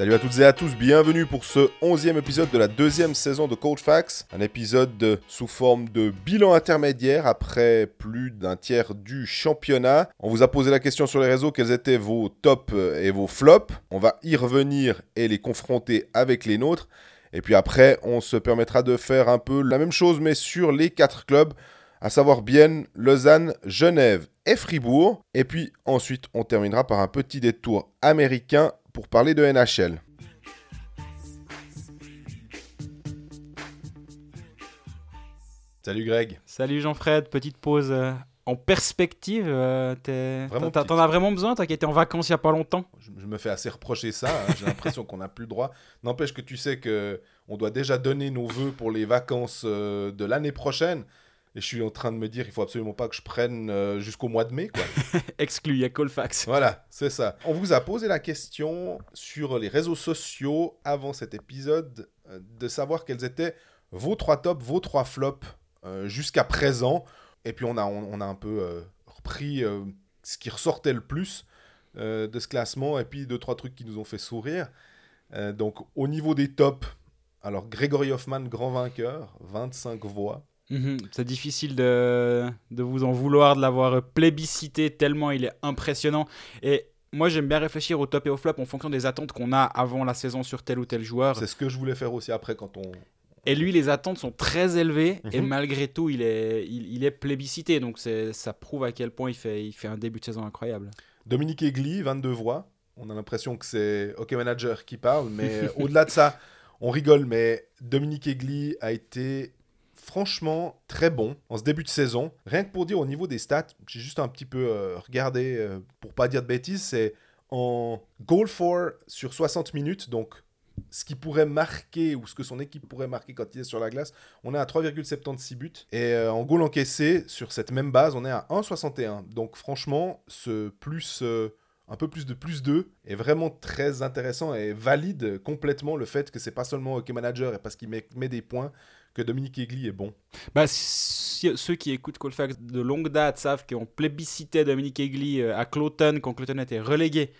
Salut à toutes et à tous, bienvenue pour ce onzième épisode de la deuxième saison de Cold Facts, un épisode sous forme de bilan intermédiaire après plus d'un tiers du championnat. On vous a posé la question sur les réseaux quels étaient vos tops et vos flops. On va y revenir et les confronter avec les nôtres. Et puis après, on se permettra de faire un peu la même chose mais sur les quatre clubs, à savoir Bienne, Lausanne, Genève et Fribourg. Et puis ensuite, on terminera par un petit détour américain pour parler de NHL. Salut Greg. Salut Jean-Fred, petite pause euh, en perspective. euh, t'en- as vraiment besoin, toi qui étais en vacances il y a pas longtemps? Je, je me fais assez reprocher ça. hein. J'ai l'impression qu'on n'a plus le droit. N'empêche que tu sais que on doit déjà donner nos vœux pour les vacances euh, de l'année prochaine. Et je suis en train de me dire, il faut absolument pas que je prenne euh, jusqu'au mois de mai, quoi. Exclu, il y a Colfax. Voilà, c'est ça. On vous a posé la question sur les réseaux sociaux avant cet épisode euh, de savoir quels étaient vos trois tops, vos trois flops euh, jusqu'à présent. Et puis on a, on, on a un peu euh, repris euh, ce qui ressortait le plus de ce classement et puis deux, trois trucs qui nous ont fait sourire. Donc au niveau des tops, alors Gregory Hoffman, grand vainqueur, 25 voix. Mhm, C'est difficile de, de vous en vouloir de l'avoir plébiscité tellement il est impressionnant. Et moi j'aime bien réfléchir au top et au flop en fonction des attentes qu'on a avant la saison sur tel ou tel joueur. C'est ce que je voulais faire aussi après quand on, Et lui, les attentes sont très élevées et Mhm. malgré tout, il est, il, il est plébiscité. Donc c'est- ça prouve à quel point il fait, il fait un début de saison incroyable. Dominique Egli, 22 voix. On a l'impression que c'est OK Manager qui parle, mais au-delà de ça, on rigole, mais Dominique Egli a été franchement très bon en ce début de saison. Rien que pour dire au niveau des stats, j'ai juste un petit peu euh, regardé, euh, pour pas dire de bêtises, c'est en goal for sur 60 minutes, donc ce qui pourrait marquer ou ce que son équipe pourrait marquer quand il est sur la glace, on est à 3,76 buts. Et euh, en goal encaissé, sur cette même base, on est à 1,61. Donc franchement, ce plus, un peu plus de plus 2 est vraiment très intéressant et valide complètement le fait que c'est pas seulement Hockey Manager et parce qu'il met des points que Dominique Egli est bon. Bah, si- ceux qui écoutent Colfax de longue date savent qu'on plébiscitait Dominique Egli euh, à Cloton quand Cloton était relégué,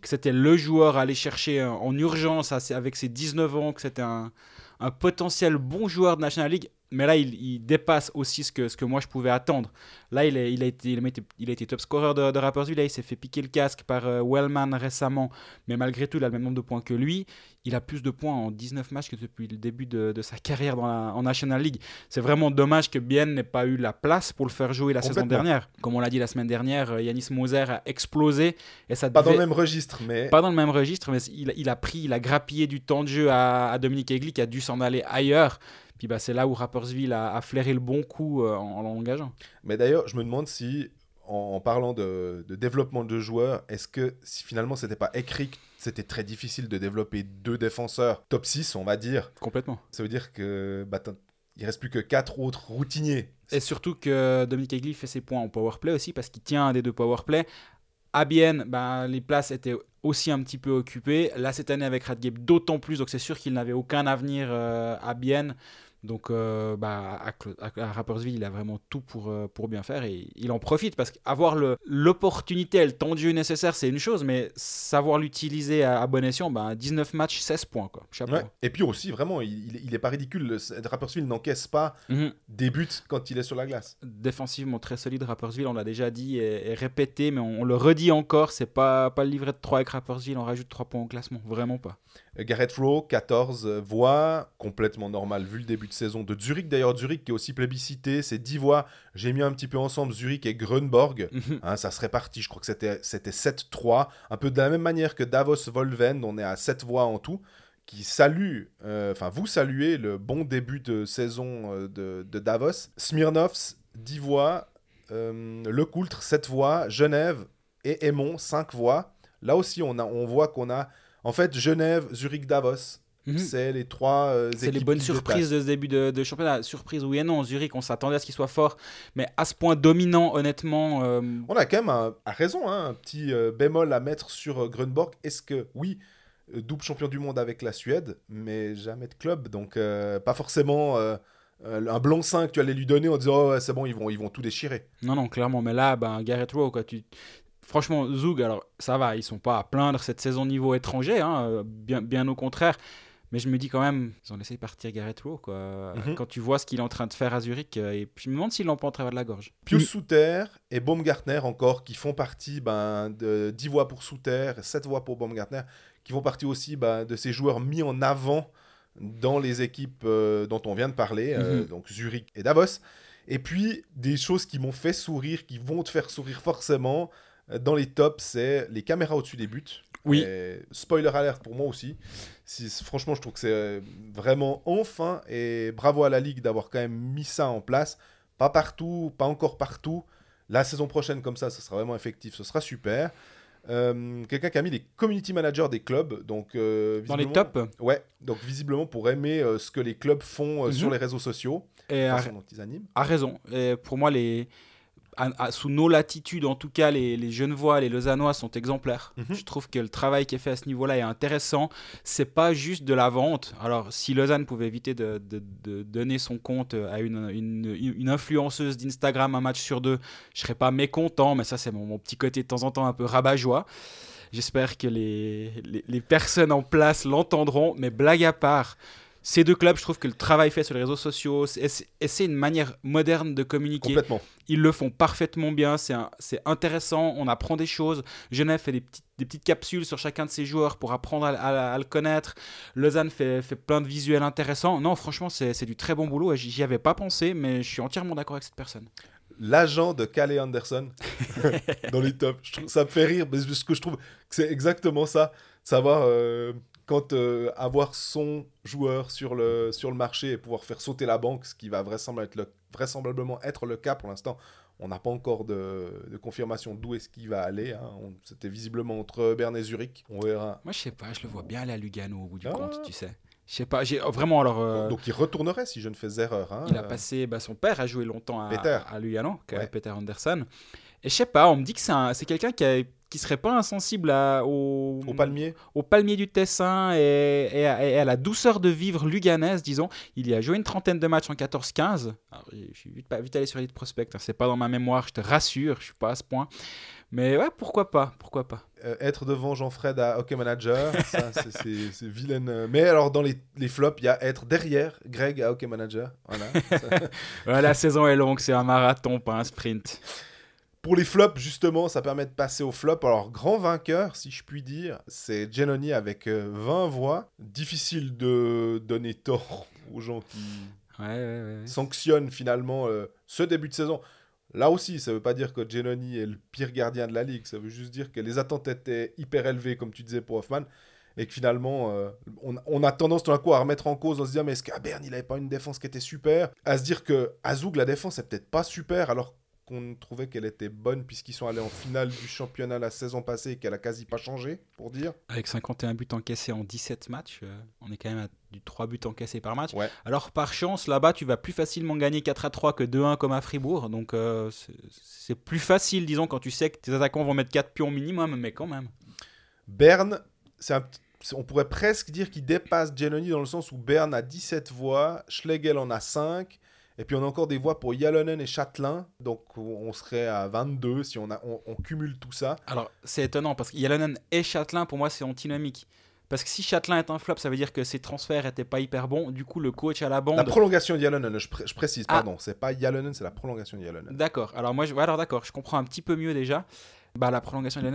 que c'était le joueur à aller chercher euh, en urgence avec ses 19 ans, que c'était un, un potentiel bon joueur de National League. Mais là, il, il dépasse aussi ce que, ce que moi je pouvais attendre. Là, il, est- il, a, été, il, a été, il a été top scorer de, de Rapperswil. Là, il s'est fait piquer le casque par euh, Wellman récemment. Mais malgré tout, il a le même nombre de points que lui. Il a plus de points en 19 matchs que depuis le début de, de sa carrière dans la, en National League. C'est vraiment dommage que Bien n'ait pas eu la place pour le faire jouer la saison dernière. Comme on l'a dit la semaine dernière, euh, Yanis Moser a explosé. Et ça Pas dans le même registre, mais pas dans le même registre, mais il, il a pris, il a grappillé du temps de jeu à, à Dominique Egli qui a dû s'en aller ailleurs. Puis bah, c'est là où Rappersville a, a flairé le bon coup euh, en, en l'engageant. Mais d'ailleurs, je me demande si, en, en parlant de, de développement de joueurs, est-ce que si finalement c'était pas écrit c'était très difficile de développer deux défenseurs top 6, on va dire, Complètement. ça veut dire que bah, il reste plus que quatre autres routiniers. Et surtout que Dominique Egli fait ses points en powerplay aussi parce qu'il tient un des deux powerplay. À Bienne, ben, les places étaient aussi un petit peu occupées. Là, cette année avec Radgeb, d'autant plus. Donc, c'est sûr qu'il n'avait aucun avenir euh, à Bienne. Donc, euh, bah, à, Rapperswil, il a vraiment tout pour, euh, pour bien faire et il en profite parce qu'avoir l'opportunité le temps de jeu nécessaire, c'est une chose, mais savoir l'utiliser à, à bon escient, ben, 19 matchs, 16 points. Quoi. Chapeau. Ouais. Et puis aussi, vraiment, il, il- il est pas ridicule. Le Rapperswil n'encaisse pas Mhm. des buts quand il est sur la glace. défensivement très solide Rapperswil, on l'a déjà dit et, et répété, mais on, on le redit encore, c'est pas, pas le livret de 3 avec Rapperswil, on rajoute 3 points au classement, vraiment pas. Euh, Gareth Rowe, 14 voix, complètement normal vu le début de saison de Zurich. D'ailleurs, Zurich qui est aussi plébiscité, c'est 10 voix. J'ai mis un petit peu ensemble Zurich et Grunborg. Hein, ça se répartit, je crois que c'était c'était 7-3. Un peu de la même manière que Davos-Volven, on est à 7 voix en tout, qui salue, euh, enfin vous saluez le bon début de saison euh, de, de Davos. Smirnovs, 10 voix. Euh, Le Coultre, 7 voix. Genève et Aimont, 5 voix. Là aussi, on, a, on voit qu'on a, en fait, Genève, Zurich, Davos. Mhm. C'est les trois euh, C'est les bonnes surprises de ce début de, de championnat. Surprise oui et non, Zurich, on s'attendait à ce qu'il soit fort, mais à ce point dominant, honnêtement, euh, On a quand même, un, à raison, hein, un petit euh, bémol à mettre sur euh, Grunborg. Est-ce que, oui, double champion du monde avec la Suède, mais jamais de club, donc pas forcément euh, un blanc-seing que tu allais lui donner en disant oh, ouais, c'est bon, ils vont, ils vont tout déchirer. non, non, clairement, mais là, ben, Gareth Rowe, quoi, tu... franchement, Zug, alors ça va, ils sont pas à plaindre cette saison niveau étranger, hein, bien, bien au contraire. Mais je me dis quand même, ils ont laissé partir Gareth Rowe, quoi. Mhm. Quand tu vois ce qu'il est en train de faire à Zurich, euh, et puis je me demande s'il l'ont pas en travers de la gorge. Pius Souter et Baumgartner encore, qui font partie ben, de 10 voix pour Souter, 7 voix pour Baumgartner, qui font partie aussi ben, de ces joueurs mis en avant dans les équipes euh, dont on vient de parler, euh, Mhm. donc Zurich et Davos. Et puis, des choses qui m'ont fait sourire, qui vont te faire sourire forcément dans les tops, c'est les caméras au-dessus des buts. Oui. Et spoiler alert pour moi aussi. Si, franchement, je trouve que c'est euh, vraiment enfin, et bravo à la Ligue d'avoir quand même mis ça en place. Pas partout, pas encore partout. La saison prochaine, comme ça, ce sera vraiment effectif, ce sera super. Euh, Quelqu'un qui a mis les community managers des clubs, donc euh, Dans les tops, Ouais, donc visiblement pour aimer euh, ce que les clubs font euh, Mhm. sur les réseaux sociaux, et à, dont ils animent. a raison. Et pour moi, les, à- à- sous nos latitudes, en tout cas, les, les Genevois, les Lausannois sont exemplaires. Mhm. Je trouve que le travail qui est fait à ce niveau-là est intéressant. C'est pas juste de la vente. Alors, si Lausanne pouvait éviter de, de- de donner son compte à une, une- une influenceuse d'Instagram un match sur deux, je serais pas mécontent, mais ça, c'est mon, mon petit côté de temps en temps un peu rabat-joie. J'espère que les, les, les personnes en place l'entendront, mais blague à part. Ces deux clubs, je trouve que le travail fait sur les réseaux sociaux, c'est- une manière moderne de communiquer. Complètement. Ils le font parfaitement bien, c'est intéressant, on apprend des choses. Genève fait des petites, des petites capsules sur chacun de ses joueurs pour apprendre à, à- à le connaître. Lausanne fait, fait plein de visuels intéressants. Non, franchement, c'est du très bon boulot j'y avais pas pensé, mais je suis entièrement d'accord avec cette personne. L'agent de Calais Anderson dans les tops. Je trouve, ça me fait rire, parce que ce que je trouve que c'est exactement ça. Savoir euh, quand euh, avoir son joueur sur le, sur le marché et pouvoir faire sauter la banque, ce qui va vraisemblablement être le, vraisemblablement être le cas pour l'instant. On n'a pas encore de, de confirmation d'où est-ce qu'il va aller. hein. C'était visiblement entre Berne et Zurich. On verra. Moi, je sais pas, je le vois bien aller à Lugano au bout du Ah. compte, tu sais. Je sais pas, j'ai oh, vraiment alors. euh, Donc il retournerait si je ne fais erreur. hein. Il a passé, bah, son père a joué longtemps à, Peter. à Lugano, Ouais. Peter Anderson. Et je sais pas, on me dit que c'est un- c'est quelqu'un qui, a- qui serait pas insensible à- au, Au palmier. au palmier du Tessin et, et à, et à la douceur de vivre luganaise, disons. Il y a joué une trentaine de matchs en 14-15. Alors, Je suis vite, vite allé sur Elite Prospect, hein, c'est pas dans ma mémoire, je te rassure, je suis pas à ce point. Mais ouais, pourquoi pas, pourquoi pas. Euh, être devant Jean-Fred à Hockey Manager, ça, c'est- c'est c'est vilain. euh. Mais alors, dans les, les flops, il y a être derrière Greg à Hockey Manager. Voilà. Ouais, la saison est longue, c'est un marathon, pas un sprint. Pour les flops, justement, ça permet de passer au flop. Alors, grand vainqueur, si je puis dire, c'est Genoni avec euh, 20 voix. Difficile de donner tort aux gens qui Ouais, ouais, ouais. ouais. sanctionnent finalement euh, ce début de saison. Là aussi, ça veut pas dire que Genoni est le pire gardien de la ligue. Ça veut juste dire que les attentes étaient hyper élevées, comme tu disais pour Hoffman. Et que finalement, euh, on, on a tendance tout d'un coup à remettre en cause, en se disant, mais est-ce qu'à Berne, il avait pas une défense qui était super? À se dire que à Zoug, la défense est peut-être pas super, alors qu'on trouvait qu'elle était bonne, puisqu'ils sont allés en finale du championnat la saison passée et qu'elle a quasi pas changé, pour dire. Avec 51 buts encaissés en 17 matchs, euh, on est quand même à du 3 buts encaissés par match. Ouais. Alors par chance, là-bas, tu vas plus facilement gagner 4 à 3 que 2-1 comme à Fribourg. Donc euh, c'est- plus facile, disons, quand tu sais que tes attaquants vont mettre 4 pions minimum, mais quand même. Berne, c'est un petit- c'est- on pourrait presque dire qu'il dépasse Genoni dans le sens où Berne a 17 voix, Schlegel en a 5, et puis on a encore des voix pour Yalonen et Châtelain, donc on serait à 22 si on, a, on, on cumule tout ça. Alors c'est étonnant parce que Yalonen et Châtelain, pour moi, c'est antinomique. Parce que si Châtelain est un flop, ça veut dire que ses transferts étaient pas hyper bons. Du coup, le coach à la bande. La prolongation de Yalonen, je, pré- je précise, Ah. pardon, c'est pas Yalonen, c'est la prolongation de Yalonen. D'accord. Alors moi, je... alors d'accord, je comprends un petit peu mieux déjà. Bah la prolongation de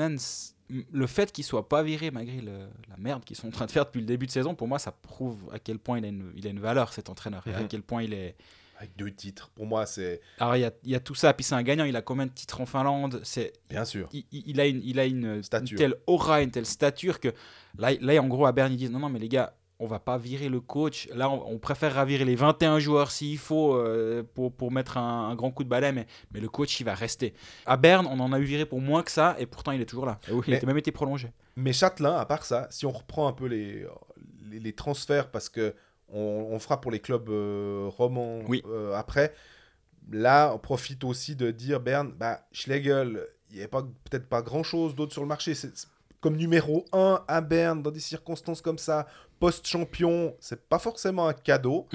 le fait qu'il soit pas viré malgré le- la merde qu'ils sont en train de faire depuis le début de saison, pour moi, ça prouve à quel point il a une, il a une valeur cet entraîneur et à Mhm. quel point il est. Avec deux titres, pour moi c'est Alors il y y a tout ça, puis c'est un gagnant. Il a combien de titres en Finlande? C'est bien sûr. il, il- a une, il a une, une telle aura, une telle stature que là, là, en gros, à Berne, ils disent non, non, mais les gars, on va pas virer le coach. Là, on, on préférera virer les 21 joueurs s'il faut euh, pour, pour mettre un, un grand coup de balai, mais, mais le coach, il va rester. À Berne, on en a eu viré pour moins que ça, et pourtant, il est toujours là. Et oui, il a même été prolongé. Mais Châtelain, à part ça, si on reprend un peu les, les, les transferts, parce que on, on fera pour les clubs euh, romans Oui. euh, après, là, on profite aussi de dire, Berne, bah, Schlegel, il n'y a peut-être pas grand-chose d'autre sur le marché. C'est comme numéro 1 à Berne, dans des circonstances comme ça, post-champion, c'est pas forcément un cadeau.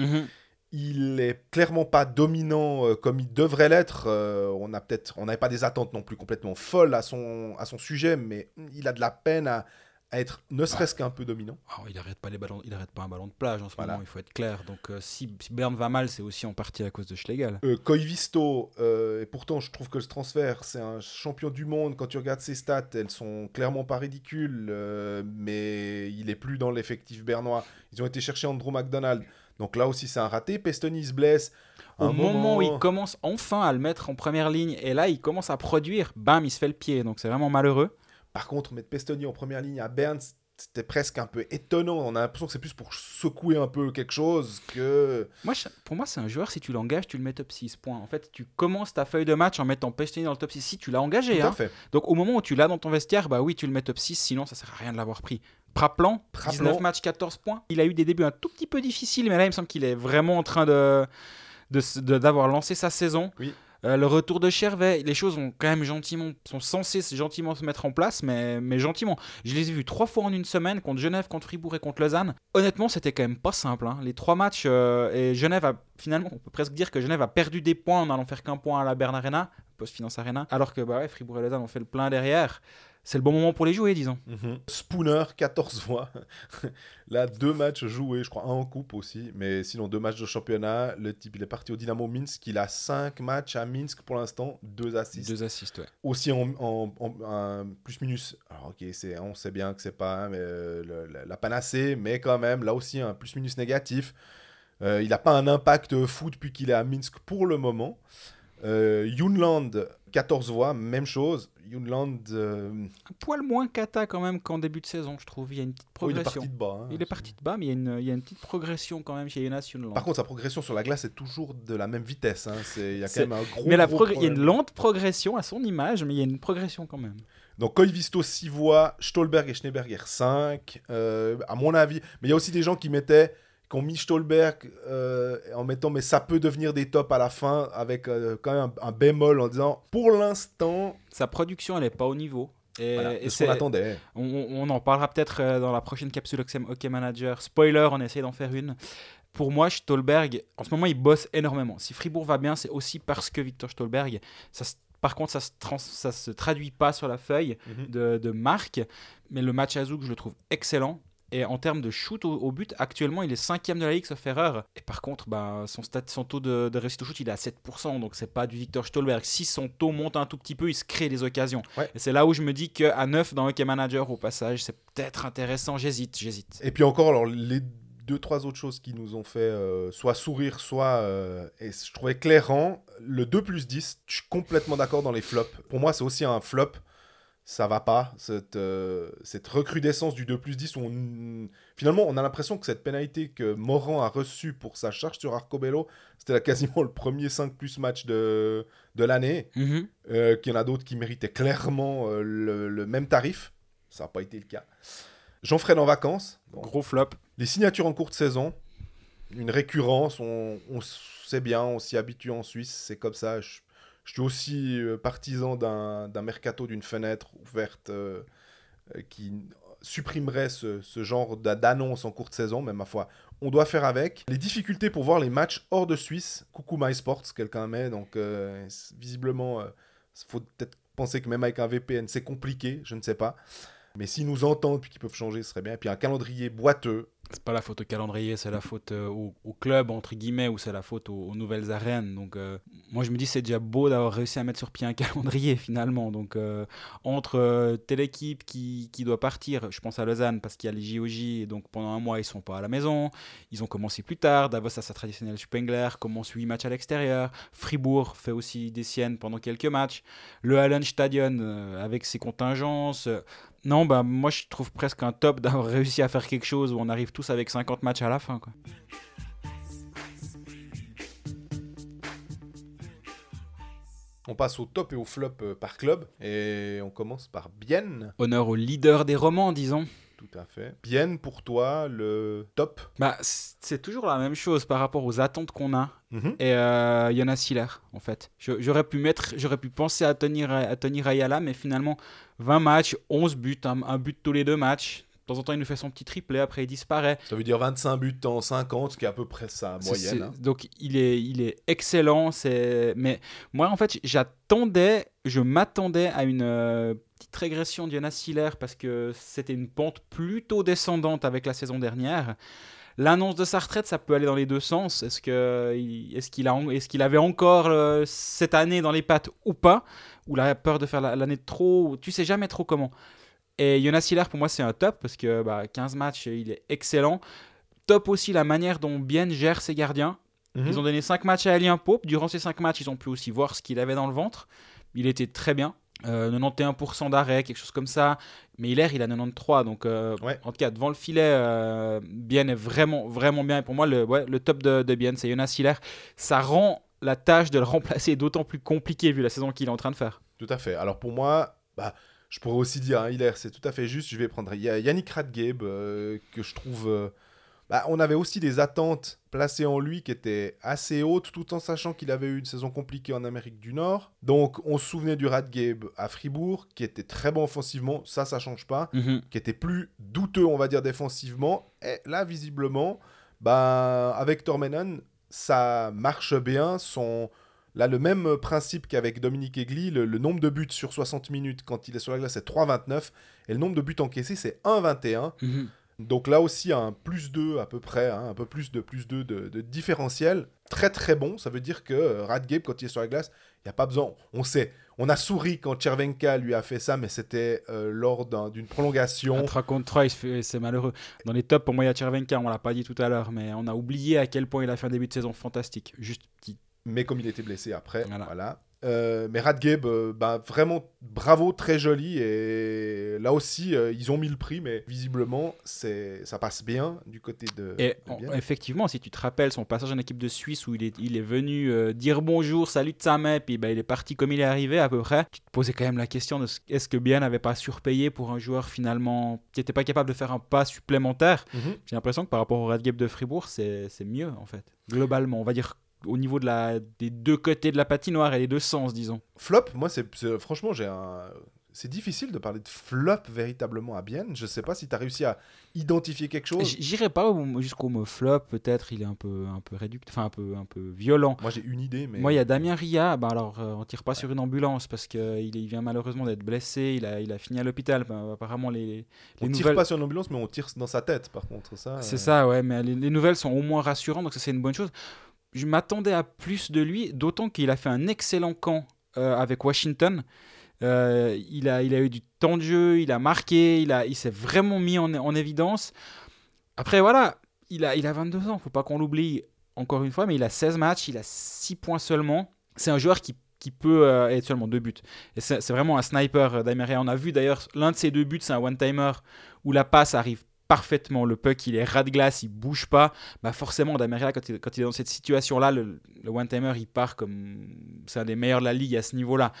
il est clairement pas dominant euh, comme il devrait l'être. Euh, on a peut-être, on n'avait pas des attentes non plus complètement folles à son, à son sujet, mais il a de la peine à, être ne serait-ce qu'un peu dominant. Ah, il n'arrête pas les ballons, il arrête pas un ballon de plage en ce moment. Il faut être clair. Donc euh, si, Bern va mal, c'est aussi en partie à cause de Schlegel. Euh, Koivisto, et pourtant je trouve que ce transfert, c'est un champion du monde. Quand tu regardes ses stats, elles sont clairement pas ridicules, mais il est plus dans l'effectif bernois. Ils ont été chercher Andrew McDonald. Donc là aussi, c'est un raté. Pestoni se blesse. Au moment... où il commence enfin à le mettre en première ligne, et là, il commence à produire, bam, il se fait le pied. Donc c'est vraiment malheureux. Par contre, mettre Pestoni en première ligne à Bern, c'était presque un peu étonnant. On a l'impression que c'est plus pour secouer un peu quelque chose que. Moi, pour moi, c'est un joueur, si tu l'engages, tu le mets top 6. Point. En fait, tu commences ta feuille de match en mettant Pestoni dans le top 6. Si tu l'as engagé. Hein. Donc au moment où tu l'as dans ton vestiaire, bah oui, tu le mets top 6, sinon ça sert à rien de l'avoir pris. Praplan, 19 matchs, 14 points. Il a eu des débuts un tout petit peu difficiles, mais là, il me semble qu'il est vraiment en train de d'avoir lancé sa saison. Oui. Euh, le retour de Chervet, les choses ont quand même gentiment, sont censées gentiment se mettre en place, mais, mais gentiment. Je les ai vus trois fois en une semaine, contre Genève, contre Fribourg et contre Lausanne. Honnêtement, c'était quand même pas simple. Hein. Les trois matchs, euh, et Genève a finalement, on peut presque dire que Genève a perdu des points en allant faire qu'un point à la Bern Arena, Post Finance Arena, alors que bah Fribourg et Lausanne ont fait le plein derrière c'est le bon moment pour les jouer, disons. Mhm. Spooner, 14 voix. Là, deux matchs joués, je crois, un en coupe aussi. Mais sinon, deux matchs de championnat. Le type, il est parti au Dynamo Minsk. Il a cinq matchs à Minsk pour l'instant, deux assists. Deux assists, ouais. Aussi en, en, plus-minus. Alors, ok, on sait bien que c'est pas euh, la panacée, mais quand même, là aussi, un plus-minus négatif. Euh, il n'a pas un impact fou depuis qu'il est à Minsk pour le moment. Euh, 14 voix, même chose. Yunland. Euh, Un poil moins kata quand même qu'en début de saison, je trouve. Il y a une petite progression. il est parti de bas. Hein, il est parti de bas, mais il y, a une, il y, a une, petite progression quand même chez Jonas Yunland. Par contre, sa progression sur la glace est toujours de la même vitesse. Hein. Il y a quand même un gros. Mais la il y a une lente progression à son image, mais il y a une progression quand même. Donc Koivisto 6 voix, Stolberg et Schneeberger 5, euh, à mon avis. Mais il y a aussi des gens qui mettaient qu'on mis Stolberg euh, en mettant mais ça peut devenir des tops à la fin avec euh, quand même un, bémol en disant pour l'instant sa production elle n'est pas au niveau et, et ce qu'on attendait on, en parlera peut-être euh, dans la prochaine capsule OK Manager spoiler on essaie d'en faire une pour moi, Stolberg, en ce moment, il bosse énormément. Si Fribourg va bien, c'est aussi parce que Victor Stolberg, ça par contre, ça se, ça se traduit pas sur la feuille mhm. de, de marque. Mais le match à Zouk, je le trouve excellent. Et en termes de shoot au, but, actuellement, il est cinquième de la ligue, sauf erreur. Et par contre, bah, son, stat, son taux de, de réussite au shoot, il est à 7%. Donc, c'est pas du Victor Stolberg. Si son taux monte un tout petit peu, il se crée des occasions. Et c'est là où je me dis qu'à 9 dans Hockey Manager, au passage, c'est peut-être intéressant. J'hésite, j'hésite. Et puis encore, alors, les deux, trois autres choses qui nous ont fait euh, soit sourire, soit. Euh, et je trouvais clairant, le 2 plus 10, je suis complètement d'accord dans les flops. Pour moi, c'est aussi un flop ça va pas. Cette, euh, cette recrudescence du 2 plus 10, où finalement, on a l'impression que cette pénalité que Moran a reçue pour sa charge sur Arcobello, c'était quasiment le premier 5 plus match de, de l'année. Mhm. Euh, qu'il y en a d'autres qui méritaient clairement euh, le, même tarif. Ça n'a pas été le cas. Jean-Fred en vacances. Gros flop. Les signatures en courte saison. Une récurrence, on, on sait bien, on s'y habitue en Suisse, c'est comme ça. Je je suis aussi euh, partisan d'un mercato, d'une fenêtre ouverte euh, euh, qui supprimerait ce, genre d'annonce en courte saison, mais ma foi, on doit faire avec. Les difficultés pour voir les matchs hors de Suisse, coucou MySports, quelqu'un met, donc visiblement, il faut peut-être penser que même avec un VPN, c'est compliqué, je ne sais pas. Mais s'ils nous entendent puis qu'ils peuvent changer, ce serait bien. Et puis un calendrier boiteux, c'est pas la faute au calendrier, c'est la faute euh, au, club, entre guillemets, ou c'est la faute aux, nouvelles arènes. Donc, euh, moi, je me dis, c'est déjà beau d'avoir réussi à mettre sur pied un calendrier, finalement. Donc, euh, entre telle équipe qui, qui, doit partir, je pense à Lausanne, parce qu'il y a les JOJ, et donc pendant un mois, ils sont pas à la maison. Ils ont commencé plus tard. Davos a sa traditionnelle Spengler, commence 8 matchs à l'extérieur. Fribourg fait aussi des siennes pendant quelques matchs. Le Hallenstadion, avec ses contingences. Non, bah moi je trouve presque un top d'avoir réussi à faire quelque chose où on arrive tous avec 50 matchs à la fin. Quoi. On passe au top et au flop euh, par club et on commence par Bienne. Honneur au leader des romans, disons. Tout à fait. Bienne, pour toi, le top? Bah, C'est toujours la même chose par rapport aux attentes qu'on a. Mhm. Et euh, Jonas Siller, en fait. J'aurais pu, mettre, pu penser à Tony, à Tony Rayala, mais finalement, 20 matchs, 11 buts, un, but tous les deux matchs. temps en temps, il nous fait son petit triplé, après il disparaît. Ça veut dire 25 buts en 50, ce qui est à peu près sa moyenne. Hein. Donc il est, il est excellent. Mais moi, en fait, j'attendais, je m'attendais à une euh, petite régression d'Jonas Siller parce que c'était une pente plutôt descendante avec la saison dernière. L'annonce de sa retraite, ça peut aller dans les deux sens. Est-ce qu'il est qu'il est qu'il avait encore euh, cette année dans les pattes ou pas? Ou il a peur de faire l'année de trop Tu sais jamais trop comment. Et Jonas Hiller, pour moi, c'est un top parce que bah, 15 matchs, il est excellent. Top aussi la manière dont Bien gère ses gardiens. Mhm. Ils ont donné 5 matchs à Alien Pope. Durant ces 5 matchs, ils ont pu aussi voir ce qu'il avait dans le ventre. Il était très bien. 91% euh, d'arrêt, quelque chose comme ça. Mais Hilaire, il a 93. Donc, euh, en tout cas, devant le filet, euh, Bien est vraiment, vraiment bien. Et pour moi, le, le top de, de Bien, c'est Jonas Hilaire. Ça rend la tâche de le remplacer d'autant plus compliquée vu la saison qu'il est en train de faire. Tout à fait. Alors, pour moi, bah, je pourrais aussi dire, hein, Hilaire, c'est tout à fait juste. Je vais prendre Yannick Radgeb, que je trouve bah, on avait aussi des attentes placées en lui qui étaient assez hautes, tout en sachant qu'il avait eu une saison compliquée en Amérique du Nord. Donc, on se souvenait du Radgabe à Fribourg, qui était très bon offensivement, ça, ça change pas, mhm. qui était plus douteux, on va dire, défensivement. Et là, visiblement, bah, avec Tormenon, ça marche bien. Son... Là, le même principe qu'avec Dominique Egli, le, nombre de buts sur 60 minutes quand il est sur la glace, c'est 3,29. Et le nombre de buts encaissés, c'est 1,21. Donc là aussi, un plus 2 à peu près, hein, un peu plus de plus 2 de, différentiel. Très très bon, ça veut dire que euh, Radgabe, quand il est sur la glace, il n'y a pas besoin. On sait, on a souri quand Chervenka lui a fait ça, mais c'était euh, lors d'une prolongation. 3 contre 3, c'est malheureux. Dans les tops, pour moi, il y a Chervenka, on l'a pas dit tout à l'heure, mais on a oublié à quel point il a fait un début de saison fantastique. Juste petit. Mais comme il était blessé après, voilà. Euh, mais Radgeb, euh, bah, vraiment bravo, très joli. Et là aussi, euh, ils ont mis le prix, mais visiblement, c'est ça passe bien du côté de. Et effectivement, si tu te rappelles son passage en équipe de Suisse où il est, il est venu dire bonjour, salut de sa main, puis bah, il est parti comme il est arrivé à peu près, tu te posais quand même la question de est-ce que Bien n'avait pas surpayé pour un joueur finalement qui n'était pas capable de faire un pas supplémentaire? Mhm. J'ai l'impression que par rapport au Radgeb de Fribourg, c'est mieux en fait. Globalement, on va dire au niveau de la, des deux côtés de la patinoire et les deux sens, disons. Flop, moi, c'est franchement, j'ai un. C'est difficile de parler de flop véritablement à Bienne. Je sais pas si tu as réussi à identifier quelque chose. J'irai pas jusqu'au mot flop, peut-être il est un peu un peu réduit, enfin un peu un peu violent. Moi j'ai une idée mais Moi il y a Damien Ria, bah alors euh, on tire pas sur une ambulance parce que il, vient malheureusement d'être blessé, il a il a fini à l'hôpital. Bah, apparemment les, les on nouvelles... tire pas sur une ambulance mais on tire dans sa tête par contre ça. C'est euh. ça ouais, mais les, les nouvelles sont au moins rassurantes donc ça c'est une bonne chose je m'attendais à plus de lui, d'autant qu'il a fait un excellent camp euh, avec Washington. Euh, il, a, eu du temps de jeu, il a marqué, il, s'est vraiment mis en, en, évidence. Après, voilà, il a, il a 22 ans, faut pas qu'on l'oublie encore une fois, mais il a 16 matchs, il a 6 points seulement. C'est un joueur qui, peut euh, être seulement deux buts. C'est, vraiment un sniper d'Ameria. On a vu d'ailleurs l'un de ses deux buts, c'est un one-timer où la passe arrive parfaitement. Le puck, il est ras de glace, il bouge pas. Bah forcément, Dameria, quand quand il est dans cette situation-là, le, one-timer, il part comme. C'est un des meilleurs de la ligue à ce niveau-là.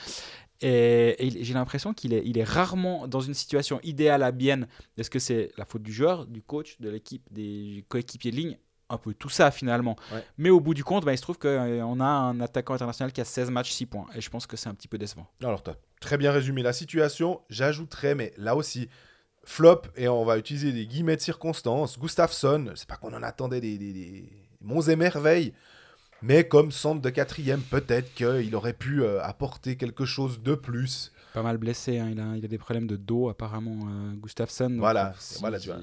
Et, j'ai l'impression qu'il est, il est rarement dans une situation idéale à bien. Est-ce que c'est la faute du joueur, du coach, de l'équipe, des coéquipiers de ligne? Un peu tout ça finalement. Mais au bout du compte, bah, il se trouve qu'on a un attaquant international qui a 16 matchs, 6 points. Et je pense que c'est un petit peu décevant. Alors, tu as très bien résumé la situation. J'ajouterais, mais là aussi, Flop, et on va utiliser des guillemets de circonstance. Gustafsson, c'est pas qu'on en attendait des, des, monts et merveilles, mais comme centre de quatrième, peut-être qu'il aurait pu euh, apporter quelque chose de plus. Pas mal blessé, hein. il, a, il, a, des problèmes de dos apparemment, euh, Gustafsson. Voilà, voilà, tu vois.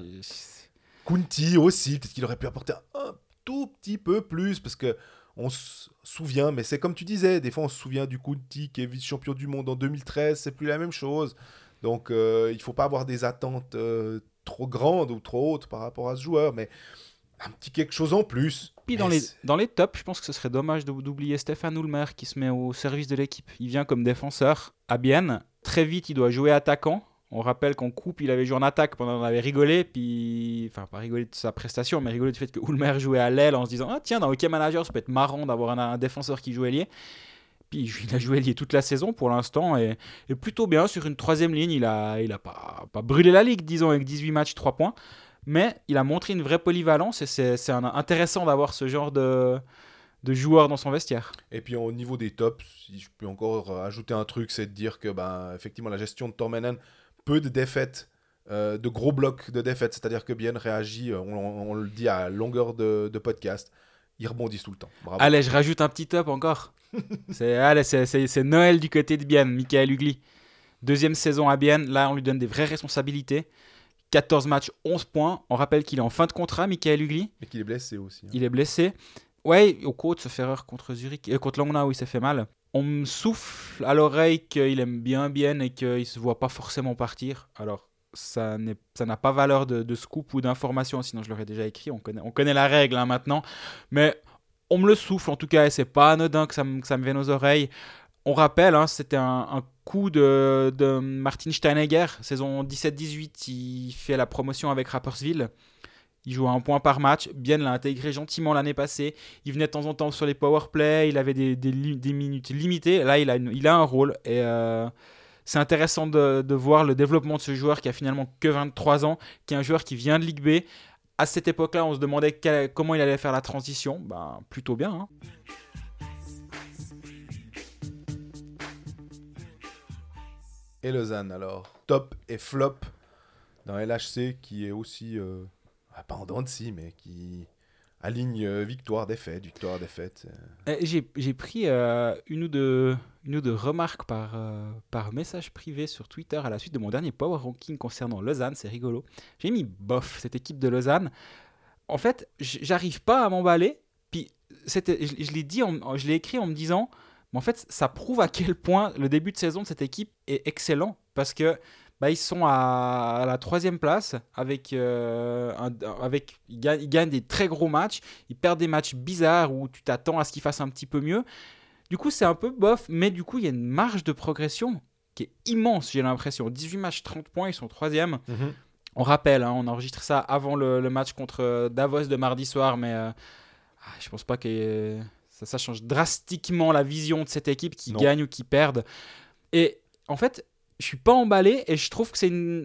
Kunti aussi, peut-être qu'il aurait pu apporter un tout petit peu plus, parce que on se souvient, mais c'est comme tu disais, des fois on se souvient du Kunti qui est vice-champion du monde en 2013, c'est plus la même chose. Donc, euh, il ne faut pas avoir des attentes euh, trop grandes ou trop hautes par rapport à ce joueur, mais un petit quelque chose en plus. Puis dans les, dans les tops, je pense que ce serait dommage d'oublier Stéphane Ulmer qui se met au service de l'équipe. Il vient comme défenseur à Bienne. Très vite, il doit jouer attaquant. On rappelle qu'en coupe, il avait joué en attaque pendant qu'on avait rigolé, puis. Enfin, pas rigolé de sa prestation, mais rigolé du fait que Ulmer jouait à l'aile en se disant Ah, tiens, dans Hockey Manager, ça peut être marrant d'avoir un, un, défenseur qui joue ailier. Puis il a joué lié toute la saison pour l'instant et, plutôt bien sur une troisième ligne. Il a, il a pas, pas brûlé la ligue, disons, avec 18 matchs, 3 points. Mais il a montré une vraie polyvalence et c'est intéressant d'avoir ce genre de, de joueur dans son vestiaire. Et puis au niveau des tops, si je peux encore ajouter un truc, c'est de dire que ben, effectivement la gestion de Tormenen, peu de défaites euh, de gros blocs de défaite. C'est-à-dire que Bien réagit, euh, on, le dit à longueur de, podcast, ils rebondissent tout le temps. Allez, je rajoute un petit top encore. C'est Noël du côté de Bien, Michael Ugly. Deuxième saison à Bien, là on lui donne des vraies responsabilités. 14 matchs, 11 points. On rappelle qu'il est en fin de contrat, Michael Ugly. Et qu'il est blessé aussi. Hein. Il est blessé. Ouais, au côte, se fait erreur contre Zurich, euh, contre Langnau, il s'est fait mal. On me souffle à l'oreille qu'il aime bien Bien et qu'il se voit pas forcément partir. Alors, ça n'a pas valeur de, scoop ou d'information, sinon je l'aurais déjà écrit. On connaît, on connaît la règle hein, maintenant. Mais on me le souffle en tout cas, et c'est pas anodin que ça, me, me vienne aux oreilles. On rappelle, hein, c'était un, coup de, Martin Steinegger, saison 17-18, il fait la promotion avec Rapperswil. Il joue un point par match. Bien l'a intégré gentiment l'année passée. Il venait de temps en temps sur les power play. Il avait des, minutes limitées. Là, il a, un rôle. Et euh, c'est intéressant de, voir le développement de ce joueur qui a finalement que 23 ans, qui est un joueur qui vient de Ligue B. À cette époque-là, on se demandait comment il allait faire la transition. Ben, plutôt bien. Hein. Et Lausanne, alors Top et flop dans LHC, qui est aussi, euh, pas en dents mais qui aligne euh, victoire, défaite, victoire, défaite. Euh. J'ai pris une, ou deux, une ou deux remarques par, par message privé sur Twitter à la suite de mon dernier Power Ranking concernant Lausanne, c'est rigolo. J'ai mis bof, cette équipe de Lausanne. En fait, j'arrive pas à m'emballer. Puis, je l'ai dit, je l'ai écrit en me disant mais en fait, ça prouve à quel point le début de saison de cette équipe est excellent parce que bah, ils sont à, la troisième place avec, euh, avec ils gagnent, des très gros matchs, ils perdent des matchs bizarres où tu t'attends à ce qu'ils fassent un petit peu mieux. Du coup, c'est un peu bof, mais du coup, il y a une marge de progression qui est immense, j'ai l'impression. 18 matchs, 30 points, ils sont troisième. Mhm. On rappelle, hein, on enregistre ça avant le, match contre Davos de mardi soir, mais euh, ah, je pense pas que ça, change drastiquement la vision de cette équipe qui gagne ou qui perd. Et en fait, je suis pas emballé et je trouve que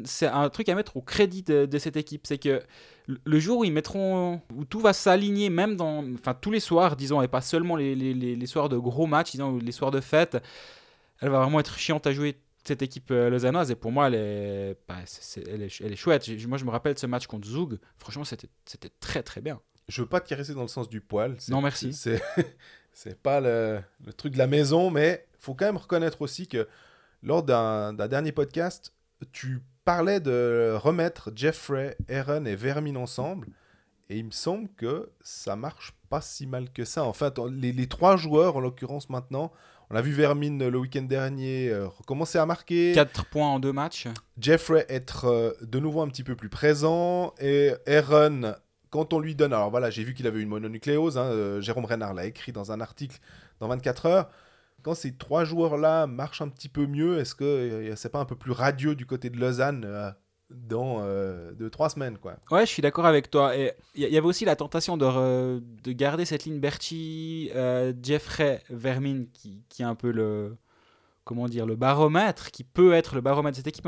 c'est un truc à mettre au crédit de, cette équipe. C'est que le jour où ils mettront, où tout va s'aligner, même dans, enfin tous les soirs, disons, et pas seulement les, les, les, soirs de gros matchs, disons, les soirs de fête, elle va vraiment être chiante à jouer cette équipe euh, lausannoise et pour moi elle est, bah, elle, est elle est chouette. Moi je me rappelle de ce match contre Zug, franchement c'était très très bien je veux pas te caresser dans le sens du poil. Non, merci. C'est, c'est pas le, truc de la maison, mais faut quand même reconnaître aussi que lors d'un, dernier podcast, tu parlais de remettre Jeffrey, Aaron et Vermin ensemble. Et il me semble que ça marche pas si mal que ça. En fait, les, trois joueurs, en l'occurrence maintenant, on a vu Vermin le week-end dernier euh, recommencer à marquer. 4 points en deux matchs. Jeffrey être euh, de nouveau un petit peu plus présent. Et Aaron quand on lui donne, alors voilà, j'ai vu qu'il avait une mononucléose, hein, euh, Jérôme Renard l'a écrit dans un article dans 24 heures. Quand ces trois joueurs-là marchent un petit peu mieux, est-ce que euh, c'est pas un peu plus radieux du côté de Lausanne euh, dans deux, trois semaines quoi? Ouais, je suis d'accord avec toi. Il y, avait aussi la tentation de, de garder cette ligne Berti, Jeffrey, Vermin, qui, qui est un peu le, comment dire, le baromètre, qui peut être le baromètre de cette équipe.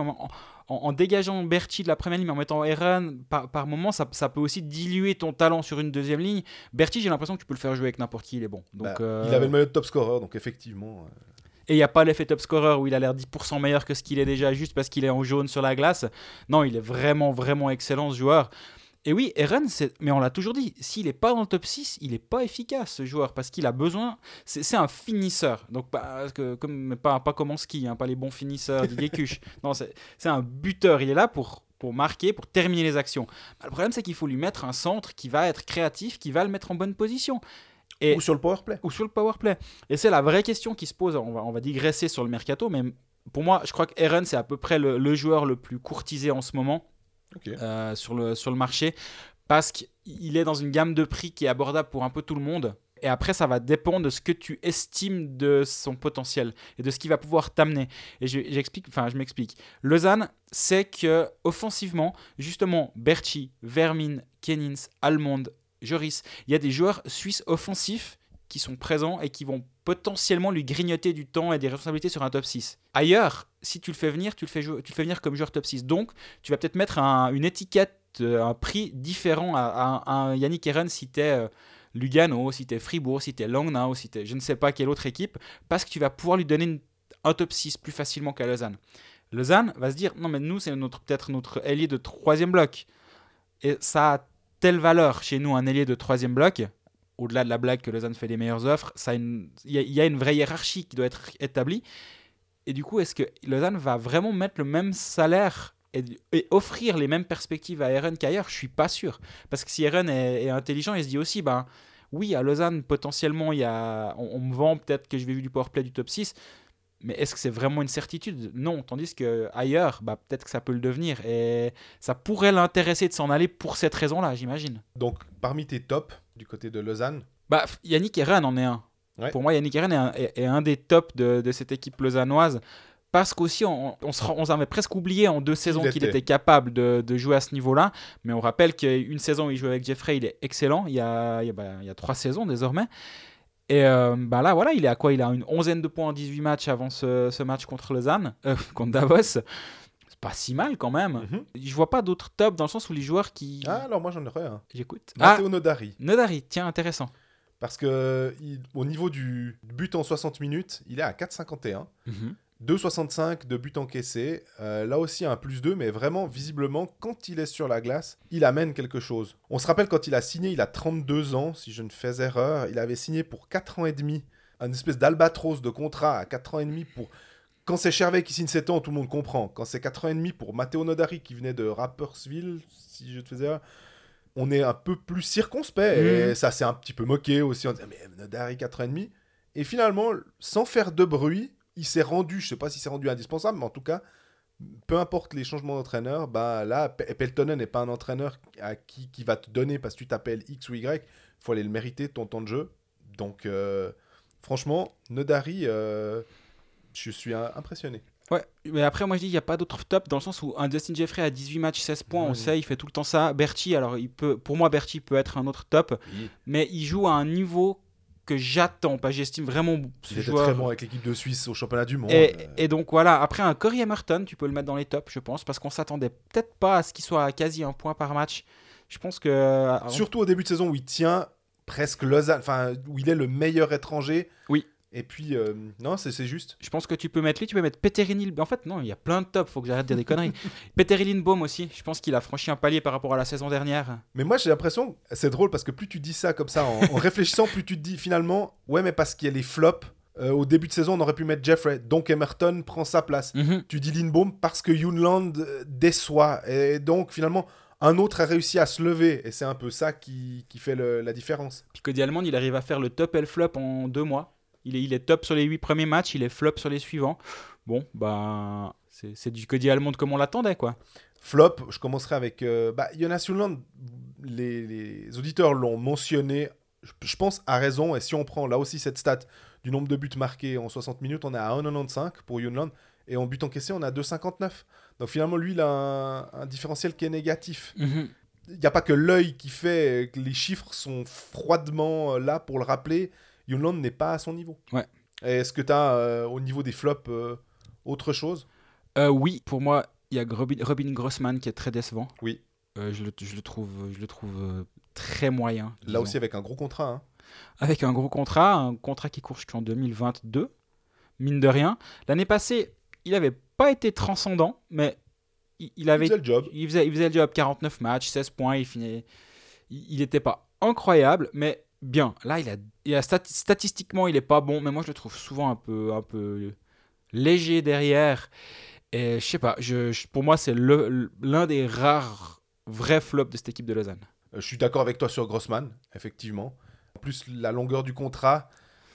Dégageant Berti de la première ligne, en mettant Eren, par, par moment, ça, ça, peut aussi diluer ton talent sur une deuxième ligne. Berti, j'ai l'impression que tu peux le faire jouer avec n'importe qui, il est bon. Donc, bah, euh, Il avait le maillot de top scorer, donc effectivement. Euh. Et il n'y a pas l'effet top scorer où il a l'air 10% meilleur que ce qu'il est déjà juste parce qu'il est en jaune sur la glace. Non, il est vraiment, vraiment excellent ce joueur. Et oui, Eren, mais on l'a toujours dit, s'il n'est pas dans le top 6, il n'est pas efficace ce joueur parce qu'il a besoin. C'est un finisseur. Donc, pas, comme, pas, pas comme ski, hein, pas les bons finisseurs Didier Cuche. Non, c'est un buteur. Il est là pour, pour marquer, pour terminer les actions. Bah, le problème, c'est qu'il faut lui mettre un centre qui va être créatif, qui va le mettre en bonne position. Et, ou sur le power play. Ou sur le power play. Et c'est la vraie question qui se pose. On va, on va digresser sur le mercato, mais pour moi, je crois que Eren, c'est à peu près le joueur le plus courtisé en ce moment euh, sur, le, sur le marché parce qu'il est dans une gamme de prix qui est abordable pour un peu tout le monde. Et après, ça va dépendre de ce que tu estimes de son potentiel et de ce qu'il va pouvoir t'amener. Et j'explique, enfin, je m'explique. Lausanne sait que offensivement, justement, Berchi, Vermin, Kenins, Almond, Joris, il y a des joueurs suisses offensifs qui sont présents et qui vont potentiellement lui grignoter du temps et des responsabilités sur un top 6. Ailleurs, si tu le fais venir, tu le fais, tu le fais venir comme joueur top 6. Donc, tu vas peut-être mettre une étiquette, euh, un prix différent à, Yannick Eren si tu es euh, Lugano, si tu es Fribourg, si tu es Langnau, si tu es je ne sais pas quelle autre équipe, parce que tu vas pouvoir lui donner un top 6 plus facilement qu'à Lausanne. Lausanne va se dire non mais nous c'est notre peut-être notre ailier de troisième bloc et ça a telle valeur chez nous un ailier de troisième bloc au-delà de la blague que Lausanne fait les meilleures offres il y, a une vraie hiérarchie qui doit être établie et du coup est-ce que Lausanne va vraiment mettre le même salaire et, offrir les mêmes perspectives à Eren qu'ailleurs? Je suis pas sûr parce que si Eren est, intelligent il se dit aussi ben oui, à Lausanne, potentiellement, y a, on, me vend peut-être que je vais jouer du powerplay du top 6, mais est-ce que c'est vraiment une certitude? Non, tandis que ailleurs, bah, peut-être que ça peut le devenir. Et ça pourrait l'intéresser de s'en aller pour cette raison-là, j'imagine. Donc, parmi tes tops du côté de Lausanne bah, Yannick Eren en est un. Pour moi, Yannick Eren est un, des tops de, de, cette équipe lausannoise parce qu'aussi on, on, on avait presque oublié en deux saisons qu'il était. capable de, jouer à ce niveau-là. Mais on rappelle qu'une saison où il joue avec Jeffrey, il est excellent. Il y a, il y a, bah, il y a trois saisons désormais. Et euh, bah là, voilà, il est à quoi? Il a une onzaine de points en 18 matchs avant ce, ce match contre Lausanne, euh, contre Davos. Pas si mal quand même. Mhm. Je vois pas d'autres tops dans le sens où les joueurs qui. Ah, alors moi j'en aurais un. J'écoute. Matteo ah, Nodari. Nodari, tiens, intéressant. Parce que au niveau du but en 60 minutes, il est à 4,51. 2,65 de but encaissé. Euh, là aussi, un plus 2, mais vraiment, visiblement, quand il est sur la glace, il amène quelque chose. On se rappelle quand il a signé, il a 32 ans, si je ne fais erreur. Il avait signé pour 4 ans et demi, un espèce d'albatros de contrat à 4 ans et demi pour. Quand c'est Chervet qui signe 7 ans, tout le monde comprend. Quand c'est 4 ans et demi pour Matteo Nodari qui venait de Rappersville, si je te faisais on est un peu plus circonspect. Et mmh. ça s'est un petit peu moqué aussi. On disait, mais Nodari, 4 ans et demi. Et finalement, sans faire de bruit, il s'est rendu, je sais pas si c'est rendu indispensable, mais en tout cas, peu importe les changements d'entraîneur, bah là, Peltonen n'est pas un entraîneur à qui, qui va te donner parce que tu t'appelles X ou Y. Il faut aller le mériter, ton temps de jeu. Donc, euh, franchement, Nodari, euh, je suis impressionné. Ouais, mais après, moi je dis, il n'y a pas d'autre top dans le sens où un Justin Jeffrey a 18 matchs, 16 points, on sait, il fait tout le temps ça. Berti, alors il peut, pour moi, Berti peut être un autre top, mais il joue à un niveau que j'attends. Pas, j'estime vraiment. Il était très bon avec l'équipe de Suisse au championnat du monde. Et, donc voilà, après un Corey Emerton, tu peux le mettre dans les tops, je pense, parce qu'on s'attendait peut-être pas à ce qu'il soit à quasi un point par match. Je pense que. Euh, Surtout au début de saison où il tient presque Lausanne, enfin où il est le meilleur étranger. Oui. Et puis, euh, non, c'est juste. Je pense que tu peux mettre lui, tu peux mettre Peter En fait, non, il y a plein de tops, faut que j'arrête de dire des conneries. Peter Baum aussi, je pense qu'il a franchi un palier par rapport à la saison dernière. Mais moi, j'ai l'impression, c'est drôle parce que plus tu dis ça comme ça, en, réfléchissant, plus tu te dis finalement, ouais, mais parce qu'il y a les flops. Euh, au début de saison, on aurait pu mettre Jeffrey, donc Emerton prend sa place. Mhm. Tu dis Lindbaum parce que Yunland euh, déçoit. Et donc, finalement, un autre a réussi à se lever. Et c'est un peu ça qui, qui fait la différence. Puis que Dialmond, il arrive à faire le top et le flop en deux mois. Il est, il est top sur les 8 premiers matchs, il est flop sur les suivants. Bon, bah, c'est du Cody Almond comme on l'attendait, quoi. Flop, je commencerai avec euh, bah, Jonas. Les, les, auditeurs l'ont mentionné, je, pense à raison. Et si on prend là aussi cette stat du nombre de buts marqués en 60 minutes, on est à 1,95 pour Junland. Et en but encaissé, on est à 2,59. Donc finalement, lui, il a un, différentiel qui est négatif. Mhm. Il n'y a pas que l'œil qui fait que les chiffres sont froidement là pour le rappeler. Yunland n'est pas à son niveau. Ouais. Est-ce que tu as euh, au niveau des flops euh, autre chose? Euh, Oui, pour moi, il y a Robin, Grossman qui est très décevant. Oui. Je le, je, le, trouve, je le trouve très moyen. Là aussi avec un gros contrat. Hein. Avec un gros contrat, un contrat qui court jusqu'en 2022, mine de rien. L'année passée, il n'avait pas été transcendant, mais il, avait, il faisait le job. Il faisait, il faisait le job, 49 matchs, 16 points, il finit. Il n'était pas incroyable, mais bien. Là, il a, il a statistiquement, il est pas bon, mais moi, je le trouve souvent un peu, un peu léger derrière. Et je sais pas, je, pour moi, c'est l'un des rares vrais flops de cette équipe de Lausanne. Euh, je suis d'accord avec toi sur Grossman, effectivement. En plus, la longueur du contrat,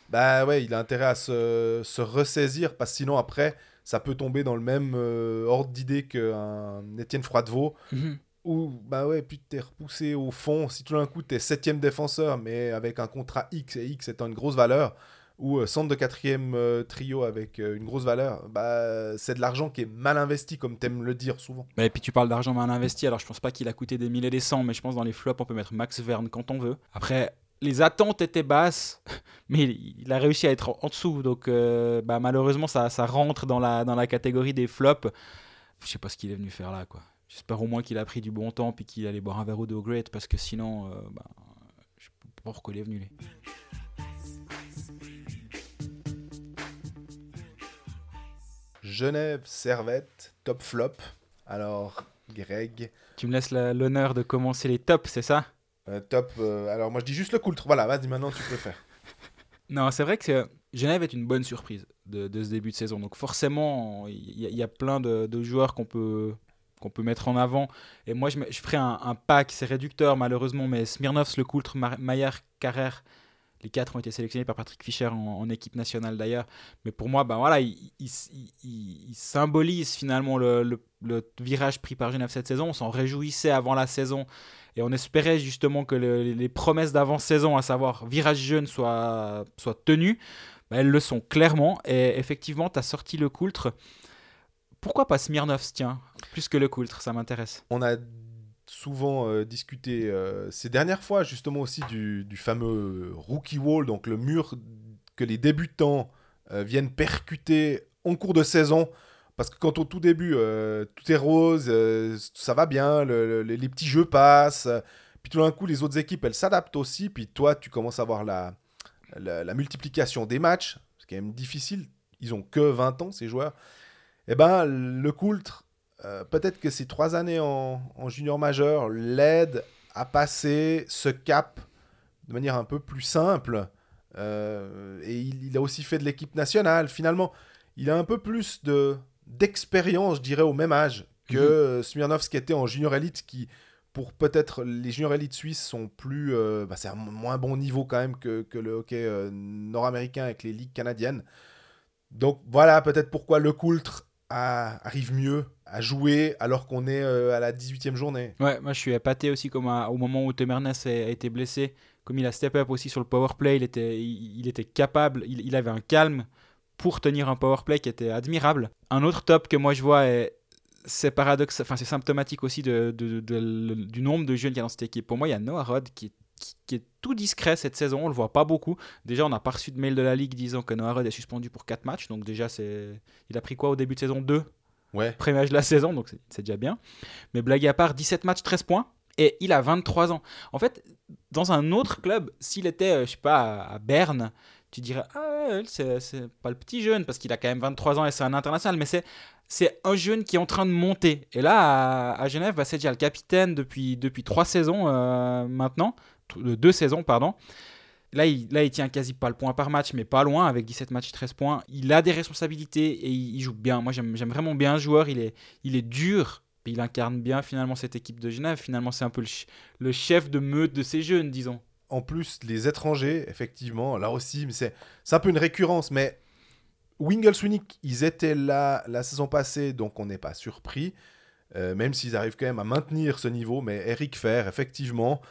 bah ouais, il a intérêt à se, se ressaisir parce que sinon, après, ça peut tomber dans le même euh, ordre d'idée qu'un Étienne Froidevaux. Mhm ou bah ouais, puis t'es repoussé au fond, si tout d'un coup t'es septième défenseur, mais avec un contrat X et X étant une grosse valeur, ou euh, centre de quatrième euh, trio avec euh, une grosse valeur, bah c'est de l'argent qui est mal investi, comme t'aimes le dire souvent. Et puis tu parles d'argent mal investi, alors je pense pas qu'il a coûté des mille et des cents, mais je pense dans les flops on peut mettre Max Verne quand on veut. Après, les attentes étaient basses, mais il a réussi à être en dessous, donc bah, malheureusement ça, ça rentre dans la, dans la catégorie des flops. Je sais pas ce qu'il est venu faire là, quoi. J'espère au moins qu'il a pris du bon temps puis qu'il allait boire un verre ou deux au Great parce que sinon, euh, bah, je sais pas pourquoi il est venu. Genève Servette, top flop. Alors, Greg. Tu me laisses l'honneur de commencer les tops, c'est ça? Euh, Top. Euh, alors, moi, je dis juste le coultre. Voilà, vas-y, maintenant, tu peux faire. non, c'est vrai que Genève est une bonne surprise de, ce début de saison. Donc, forcément, il y, a plein de, joueurs qu'on peut, qu'on peut mettre en avant. Et moi, je, ferai un, pack, c'est réducteur malheureusement, mais Smirnovs, Le Coultre, Maillard, Carrère, les quatre ont été sélectionnés par Patrick Fischer en, équipe nationale d'ailleurs. Mais pour moi, ben voilà, il, symbolise finalement le, virage pris par Genève cette saison. On s'en réjouissait avant la saison et on espérait justement que les promesses d'avant-saison, à savoir virage jeune, soient, soient tenues. Ben, elles le sont clairement. Et effectivement, tu as sorti le Coultre. Pourquoi pas Smirnov, tiens, plus que le Coultre, ça m'intéresse. On a souvent euh, discuté euh, ces dernières fois justement aussi du, fameux rookie wall, donc le mur que les débutants euh, viennent percuter en cours de saison. Parce que quand au tout début, tout est rose, ça va bien, les petits jeux passent, puis tout d'un coup, les autres équipes, elles s'adaptent aussi, puis toi, tu commences à voir la, la, multiplication des matchs, c'est quand même difficile, ils ont que 20 ans, ces joueurs. Eh ben, le Coultre, euh, peut-être que ces trois années en, junior majeur l'aident à passer ce cap de manière un peu plus simple. Euh, et il, a aussi fait de l'équipe nationale. Finalement, il a un peu plus de d'expérience, je dirais, au même âge que mhm. Smirnov, qui était en junior elite, qui, pour peut-être les junior élites suisses, sont plus. Euh, bah, c'est un moins bon niveau quand même que, que le hockey nord-américain avec les ligues canadiennes. Donc voilà peut-être pourquoi le Coultre arrive mieux à jouer alors qu'on est euh, à la 18e journée. Ouais, moi je suis épaté aussi comme au moment où Temernes a, été blessé, comme il a step up aussi sur le power play, il était, il, était capable, il, avait un calme pour tenir un power play qui était admirable. Un autre top que moi je vois c'est paradoxe, enfin c'est symptomatique aussi de, du nombre de jeunes qu'il y a dans cette équipe. Pour moi, il y a Noah Rod qui, qui, est tout discret cette saison, on le voit pas beaucoup. Déjà, on n'a pas reçu de mail de la Ligue disant que Noah Rod est suspendu pour 4 matchs, donc déjà, c'est il a pris quoi au début de saison? 2 Ouais. Premier de la saison, donc c'est déjà bien. Mais blague à part, 17 matchs, 13 points. Et il a 23 ans. En fait, dans un autre club, s'il était, euh, je sais pas, à Berne, tu dirais, ah, c'est pas le petit jeune, parce qu'il a quand même 23 ans et c'est un international, mais c'est c'est un jeune qui est en train de monter. Et là, à, Genève, bah, c'est déjà le capitaine depuis, depuis trois saisons euh, maintenant, deux saisons, pardon. Là il, là, il tient quasi pas le point par match, mais pas loin, avec 17 matchs, 13 points. Il a des responsabilités et il, joue bien. Moi, j'aime vraiment bien ce joueur. Il est, il est dur, il incarne bien finalement cette équipe de Genève. Finalement, c'est un peu le, chef de meute de ces jeunes, disons. En plus, les étrangers, effectivement, là aussi, c'est un peu une récurrence, mais Wingles ils étaient là la saison passée, donc on n'est pas surpris, euh, même s'ils arrivent quand même à maintenir ce niveau. Mais Eric Fer, effectivement, euh,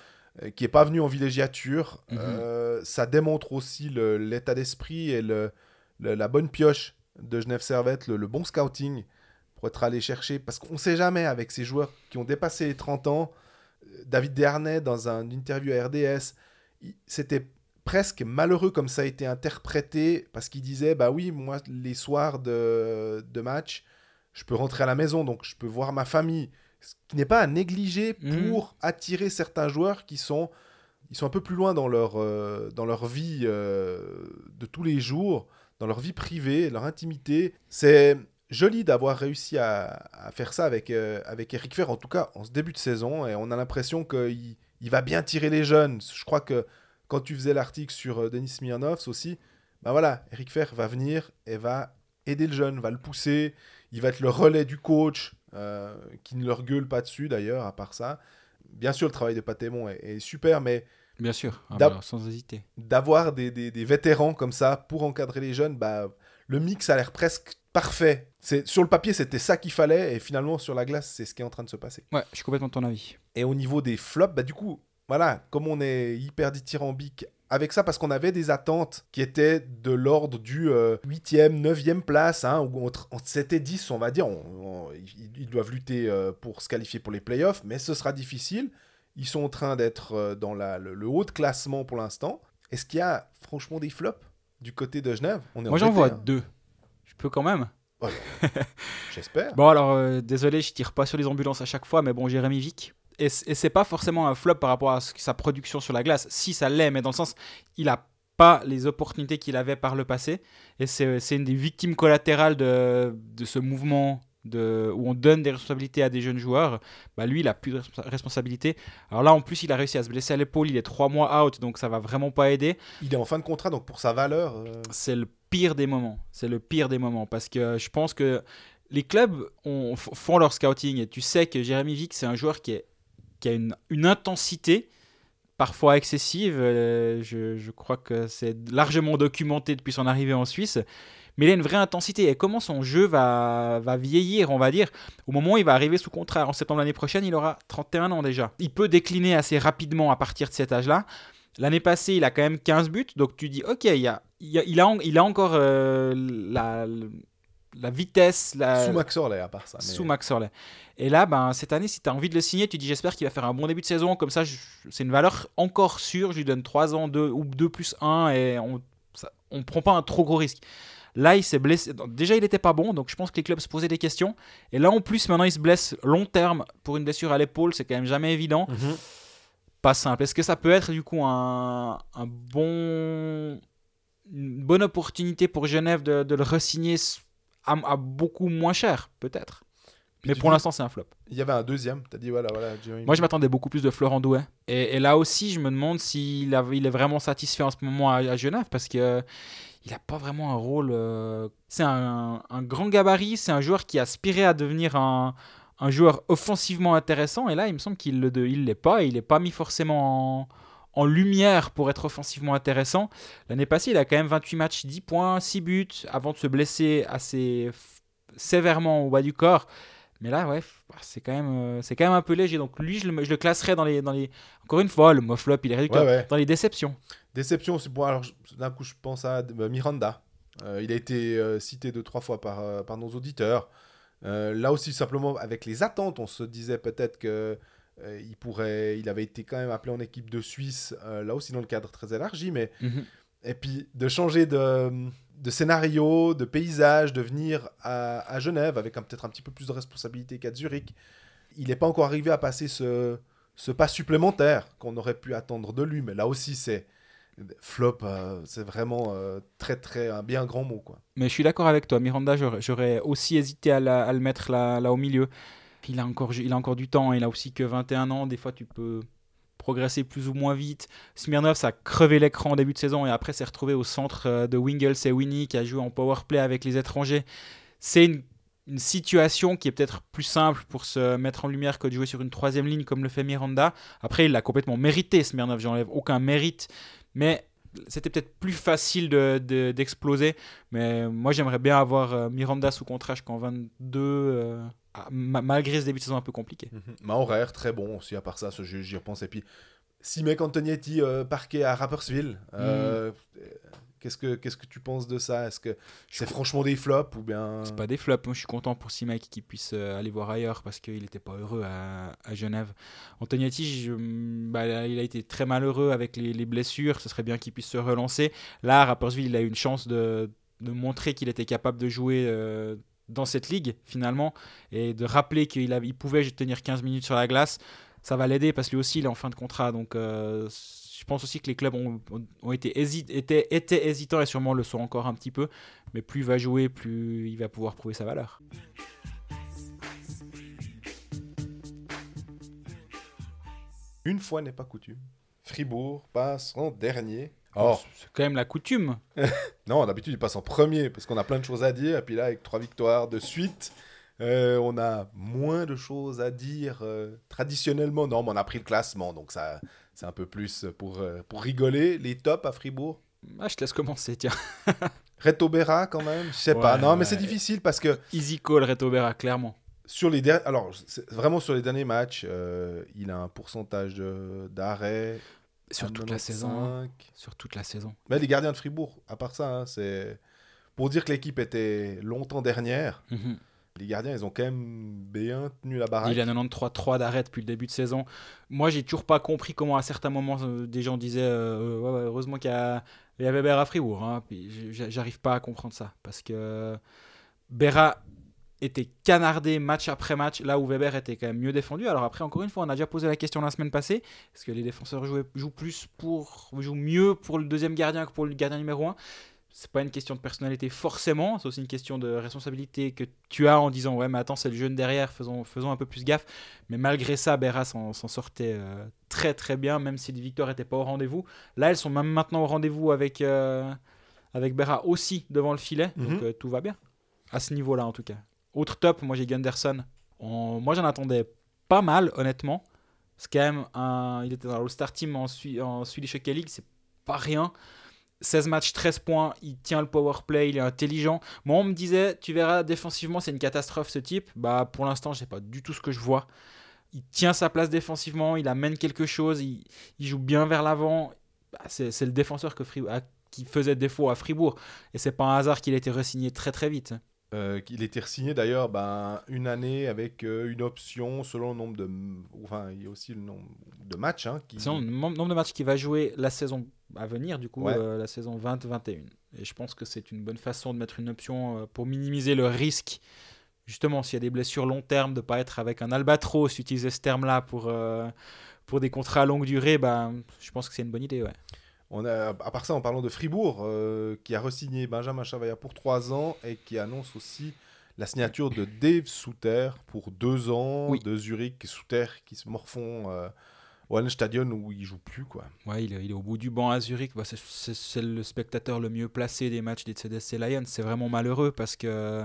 qui n'est pas venu en villégiature. Mhm. Euh, ça démontre aussi l'état d'esprit et le, la bonne pioche de Genève Servette, le, bon scouting pour être allé chercher. Parce qu'on ne sait jamais avec ces joueurs qui ont dépassé les 30 ans. Euh, David Dernay, dans une interview à RDS, c'était presque malheureux comme ça a été interprété parce qu'il disait Bah oui, moi, les soirs de, de match, je peux rentrer à la maison, donc je peux voir ma famille ce qui n'est pas à négliger mhm. pour attirer certains joueurs qui sont, ils sont un peu plus loin dans leur, euh, dans leur vie euh, de tous les jours, dans leur vie privée, leur intimité. C'est joli d'avoir réussi à, faire ça avec, euh, avec Eric Fer, en tout cas en ce début de saison, et on a l'impression qu'il il va bien tirer les jeunes. Je crois que quand tu faisais l'article sur Denis Smirnovs aussi, ben voilà, Eric Fer va venir et va aider le jeune, va le pousser, il va être le relais du coach, euh, qui ne leur gueule pas dessus d'ailleurs, à part ça. Bien sûr, le travail de Patémon est, super, mais. Bien sûr, ah bah, sans hésiter. D'avoir des, des, vétérans comme ça pour encadrer les jeunes, bah, le mix a l'air presque parfait. Sur le papier, c'était ça qu'il fallait, et finalement, sur la glace, c'est ce qui est en train de se passer. Ouais, je suis complètement de ton avis. Et au niveau des flops, bah, du coup, voilà, comme on est hyper dithyrambique avec ça parce qu'on avait des attentes qui étaient de l'ordre du 8e, euh, 9e place, hein, où entre, 7 et 10, on va dire, ils, doivent lutter euh, pour se qualifier pour les playoffs, mais ce sera difficile. Ils sont en train d'être euh, dans la, le, haut de classement pour l'instant. Est-ce qu'il y a franchement des flops du côté de Genève? On est Moi j'en vois deux. Je peux quand même. J'espère. bon alors, désolé, je tire pas sur les ambulances à chaque fois, mais bon, Jérémy Vic, et, c'est pas forcément un flop par rapport à sa production sur la glace. Si ça l'est, mais dans le sens, il a pas les opportunités qu'il avait par le passé. Et c'est une des victimes collatérales de, de ce mouvement de, où on donne des responsabilités à des jeunes joueurs. Bah lui, il a plus de responsabilités. Alors là, en plus, il a réussi à se blesser à l'épaule. Il est trois mois out, donc ça va vraiment pas aider. Il est en fin de contrat, donc pour sa valeur. Euh, c'est le pire des moments. C'est le pire des moments parce que je pense que les clubs ont, font leur scouting et tu sais que Jérémy Vick, c'est un joueur qui, est, qui a une, intensité parfois excessive. Euh, je, crois que c'est largement documenté depuis son arrivée en Suisse. Mais il a une vraie intensité. Et comment son jeu va, vieillir, on va dire, au moment où il va arriver sous contrat en septembre l'année prochaine, il aura 31 ans déjà. Il peut décliner assez rapidement à partir de cet âge-là. L'année passée, il a quand même 15 buts. Donc tu dis, ok, il, a, encore euh, la, la vitesse. La... Sous Max Orley, à part ça. Sous Max Orley. Et là, ben, cette année, si tu as envie de le signer, tu dis j'espère qu'il va faire un bon début de saison. Comme ça, c'est une valeur encore sûre. Je lui donne 3 ans, 2 ou 2 plus 1 et on ne prend pas un trop gros risque. Là, il s'est blessé. Déjà, il n'était pas bon, donc je pense que les clubs se posaient des questions. Et là, en plus, maintenant, il se blesse long terme pour une blessure à l'épaule. C'est quand même jamais évident. Mhm. Pas simple. Est-ce que ça peut être du coup un, un bon, une bonne opportunité pour Genève de, de le resigner? À, beaucoup moins cher, peut-être. Mais pour l'instant, c'est un flop. Il y avait un deuxième, tu as dit voilà, voilà. Moi, je m'attendais beaucoup plus de Florent Douai. Et, là aussi, je me demande s'il il est vraiment satisfait en ce moment à, Genève parce que il n'a pas vraiment un rôle. Euh, c'est un, grand gabarit, c'est un joueur qui aspirait à devenir un, un, joueur offensivement intéressant. Et là, il me semble qu'il ne l'est pas. il n'est pas mis forcément en, en lumière pour être offensivement intéressant. L'année passée, il a quand même 28 matchs, 10 points, 6 buts, avant de se blesser assez sévèrement au bas du corps. Mais là, ouais, c'est quand, même, euh, c'est quand même un peu léger. Donc lui, je le, je le classerais dans les, dans les... Encore une fois, le Moflop, il est réducteur. Dans les déceptions. Déception, c'est bon. Alors d'un coup, je pense à euh, Miranda. Euh, il a été cité deux, trois fois par, par nos auditeurs. là aussi, simplement, avec les attentes, on se disait peut-être que euh, il, pourrait, il avait été quand même appelé en équipe de Suisse, euh, là aussi dans le cadre très élargi, mais. Mhm. Et puis de changer de, de, scénario, de paysage, de venir à, à Genève avec peut-être un petit peu plus de responsabilité qu'à Zurich. Il n'est pas encore arrivé à passer ce, ce pas supplémentaire qu'on aurait pu attendre de lui, mais là aussi c'est flop, euh, c'est vraiment très très un bien grand mot quoi. Mais je suis d'accord avec toi, Miranda, j'aurais aussi hésité à, à, le mettre là, là au milieu il a encore, il a encore du temps. Il a aussi que 21 ans. Des fois, tu peux progresser plus ou moins vite. Smirnov, ça a crevé l'écran en début de saison et après s'est retrouvé au centre euh, de Wingles et Winnie qui a joué en power play avec les étrangers. C'est une, situation qui est peut-être plus simple pour se mettre en lumière que de jouer sur une troisième ligne comme le fait Miranda. Après, il l'a complètement mérité, Smirnov. J'enlève aucun mérite. Mais c'était peut-être plus facile d'exploser. De, mais moi, j'aimerais bien avoir euh, Miranda sous contrat jusqu'en 22. Ah, malgré ce début de saison un peu compliqué. Mm horaire, très bon aussi, à part ça, j'y repense. Et puis, si mec Antonietti euh, parqué à Rappersville, euh, mhm. Qu'est-ce que qu'est-ce que tu penses de ça? Est-ce que c'est franchement des flops ou bien C'est pas des flops. Moi, je suis content pour Simek qui puisse euh, aller voir ailleurs parce qu'il n'était pas heureux à, à Genève. Antonietti, bah, il a été très malheureux avec les, les blessures. Ce serait bien qu'il puisse se relancer. Là, à Rappersville, il a eu une chance de, de montrer qu'il était capable de jouer dans cette ligue finalement et de rappeler qu'il il pouvait tenir 15 minutes sur la glace, ça va l'aider parce que lui aussi il est en fin de contrat. Donc euh, je pense aussi que les clubs ont, ont été, hésit, étaient, étaient, hésitants et sûrement le sont encore un petit peu. Mais plus il va jouer, plus il va pouvoir prouver sa valeur. Une fois n'est pas coutume. Fribourg passe en dernier Oh. C'est quand même la coutume. non, d'habitude, il passe en premier parce qu'on a plein de choses à dire. Et puis là, avec trois victoires de suite, euh, on a moins de choses à dire euh, traditionnellement. Non, mais on a pris le classement, donc ça, c'est un peu plus pour, euh, pour rigoler. Les tops à Fribourg? Ah, Je te laisse commencer, tiens. Reto Berra, quand même? Je sais pas. Non, mais c'est difficile parce que. Easy call, Reto Berra, clairement. Sur les Alors, vraiment sur les derniers matchs, il a un pourcentage d'arrêt sur toute la saison. Sur toute la saison. Mais les gardiens de Fribourg, à part ça, hein, c'est pour dire que l'équipe était longtemps dernière. Mhm. Les gardiens, ils ont quand même bien tenu la baraque. Il a 93-3 d'arrêt depuis le début de saison. Moi, j'ai toujours pas compris comment à certains moments euh, des gens disaient euh, heureusement qu'il y, a... Berra à Fribourg. Hein. J'arrive pas à comprendre ça parce que Berra était canardé match après match, là où Weber était quand même mieux défendu. Alors après, encore une fois, on a déjà posé la question la semaine passée, est-ce que les défenseurs jouent plus pour, jouent mieux pour le deuxième gardien que pour le gardien numéro 1 c'est pas une question de personnalité forcément, c'est aussi une question de responsabilité que tu as en disant ouais mais attends c'est le jeune derrière, faisons, faisons un peu plus gaffe. Mais malgré ça, Berra s'en sortait euh, très très bien, même si les victoires n'étaient pas au rendez-vous. Là elles sont même maintenant au rendez-vous avec, euh, avec Berra aussi devant le filet, donc mhm. euh, tout va bien. À ce niveau-là en tout cas. Autre top, moi j'ai Gunderson. Moi j'en attendais pas mal honnêtement. C'est quand même un... Il était dans l'All-Star Team en, en Swedish Hockey League, c'est pas rien. 16 matchs, 13 points, il tient le power play, il est intelligent. Moi, on me disait, tu verras, défensivement, c'est une catastrophe ce type. Bah, pour l'instant, je sais pas du tout ce que je vois. Il tient sa place défensivement, il amène quelque chose, il, joue bien vers l'avant. Bah, c'est le défenseur qui faisait défaut à Fribourg. Et c'est pas un hasard qu'il ait été re-signé très très vite. Euh, il était signé d'ailleurs ben, une année avec euh, une option selon le nombre de. Enfin, il y a aussi le nombre de matchs. Hein, qui... Selon le nombre de matchs qu'il va jouer la saison à venir, du coup, euh, la saison 20-21. Et je pense que c'est une bonne façon de mettre une option pour minimiser le risque, justement, s'il y a des blessures long terme, de ne pas être avec un albatros, utiliser ce terme-là pour, pour des contrats à longue durée, ben, je pense que c'est une bonne idée. Ouais. On a, à part ça, en parlant de Fribourg, euh, qui a re-signé Benjamin Chavaya pour 3 ans et qui annonce aussi la signature de Dave Souter pour 2 ans, de Zurich, Souter qui se morfont euh, au Stadion où il joue plus. Quoi. Ouais, il, est, il est au bout du banc à Zurich. Bah, c'est le spectateur le mieux placé des matchs des CDC Lions. C'est vraiment malheureux parce que.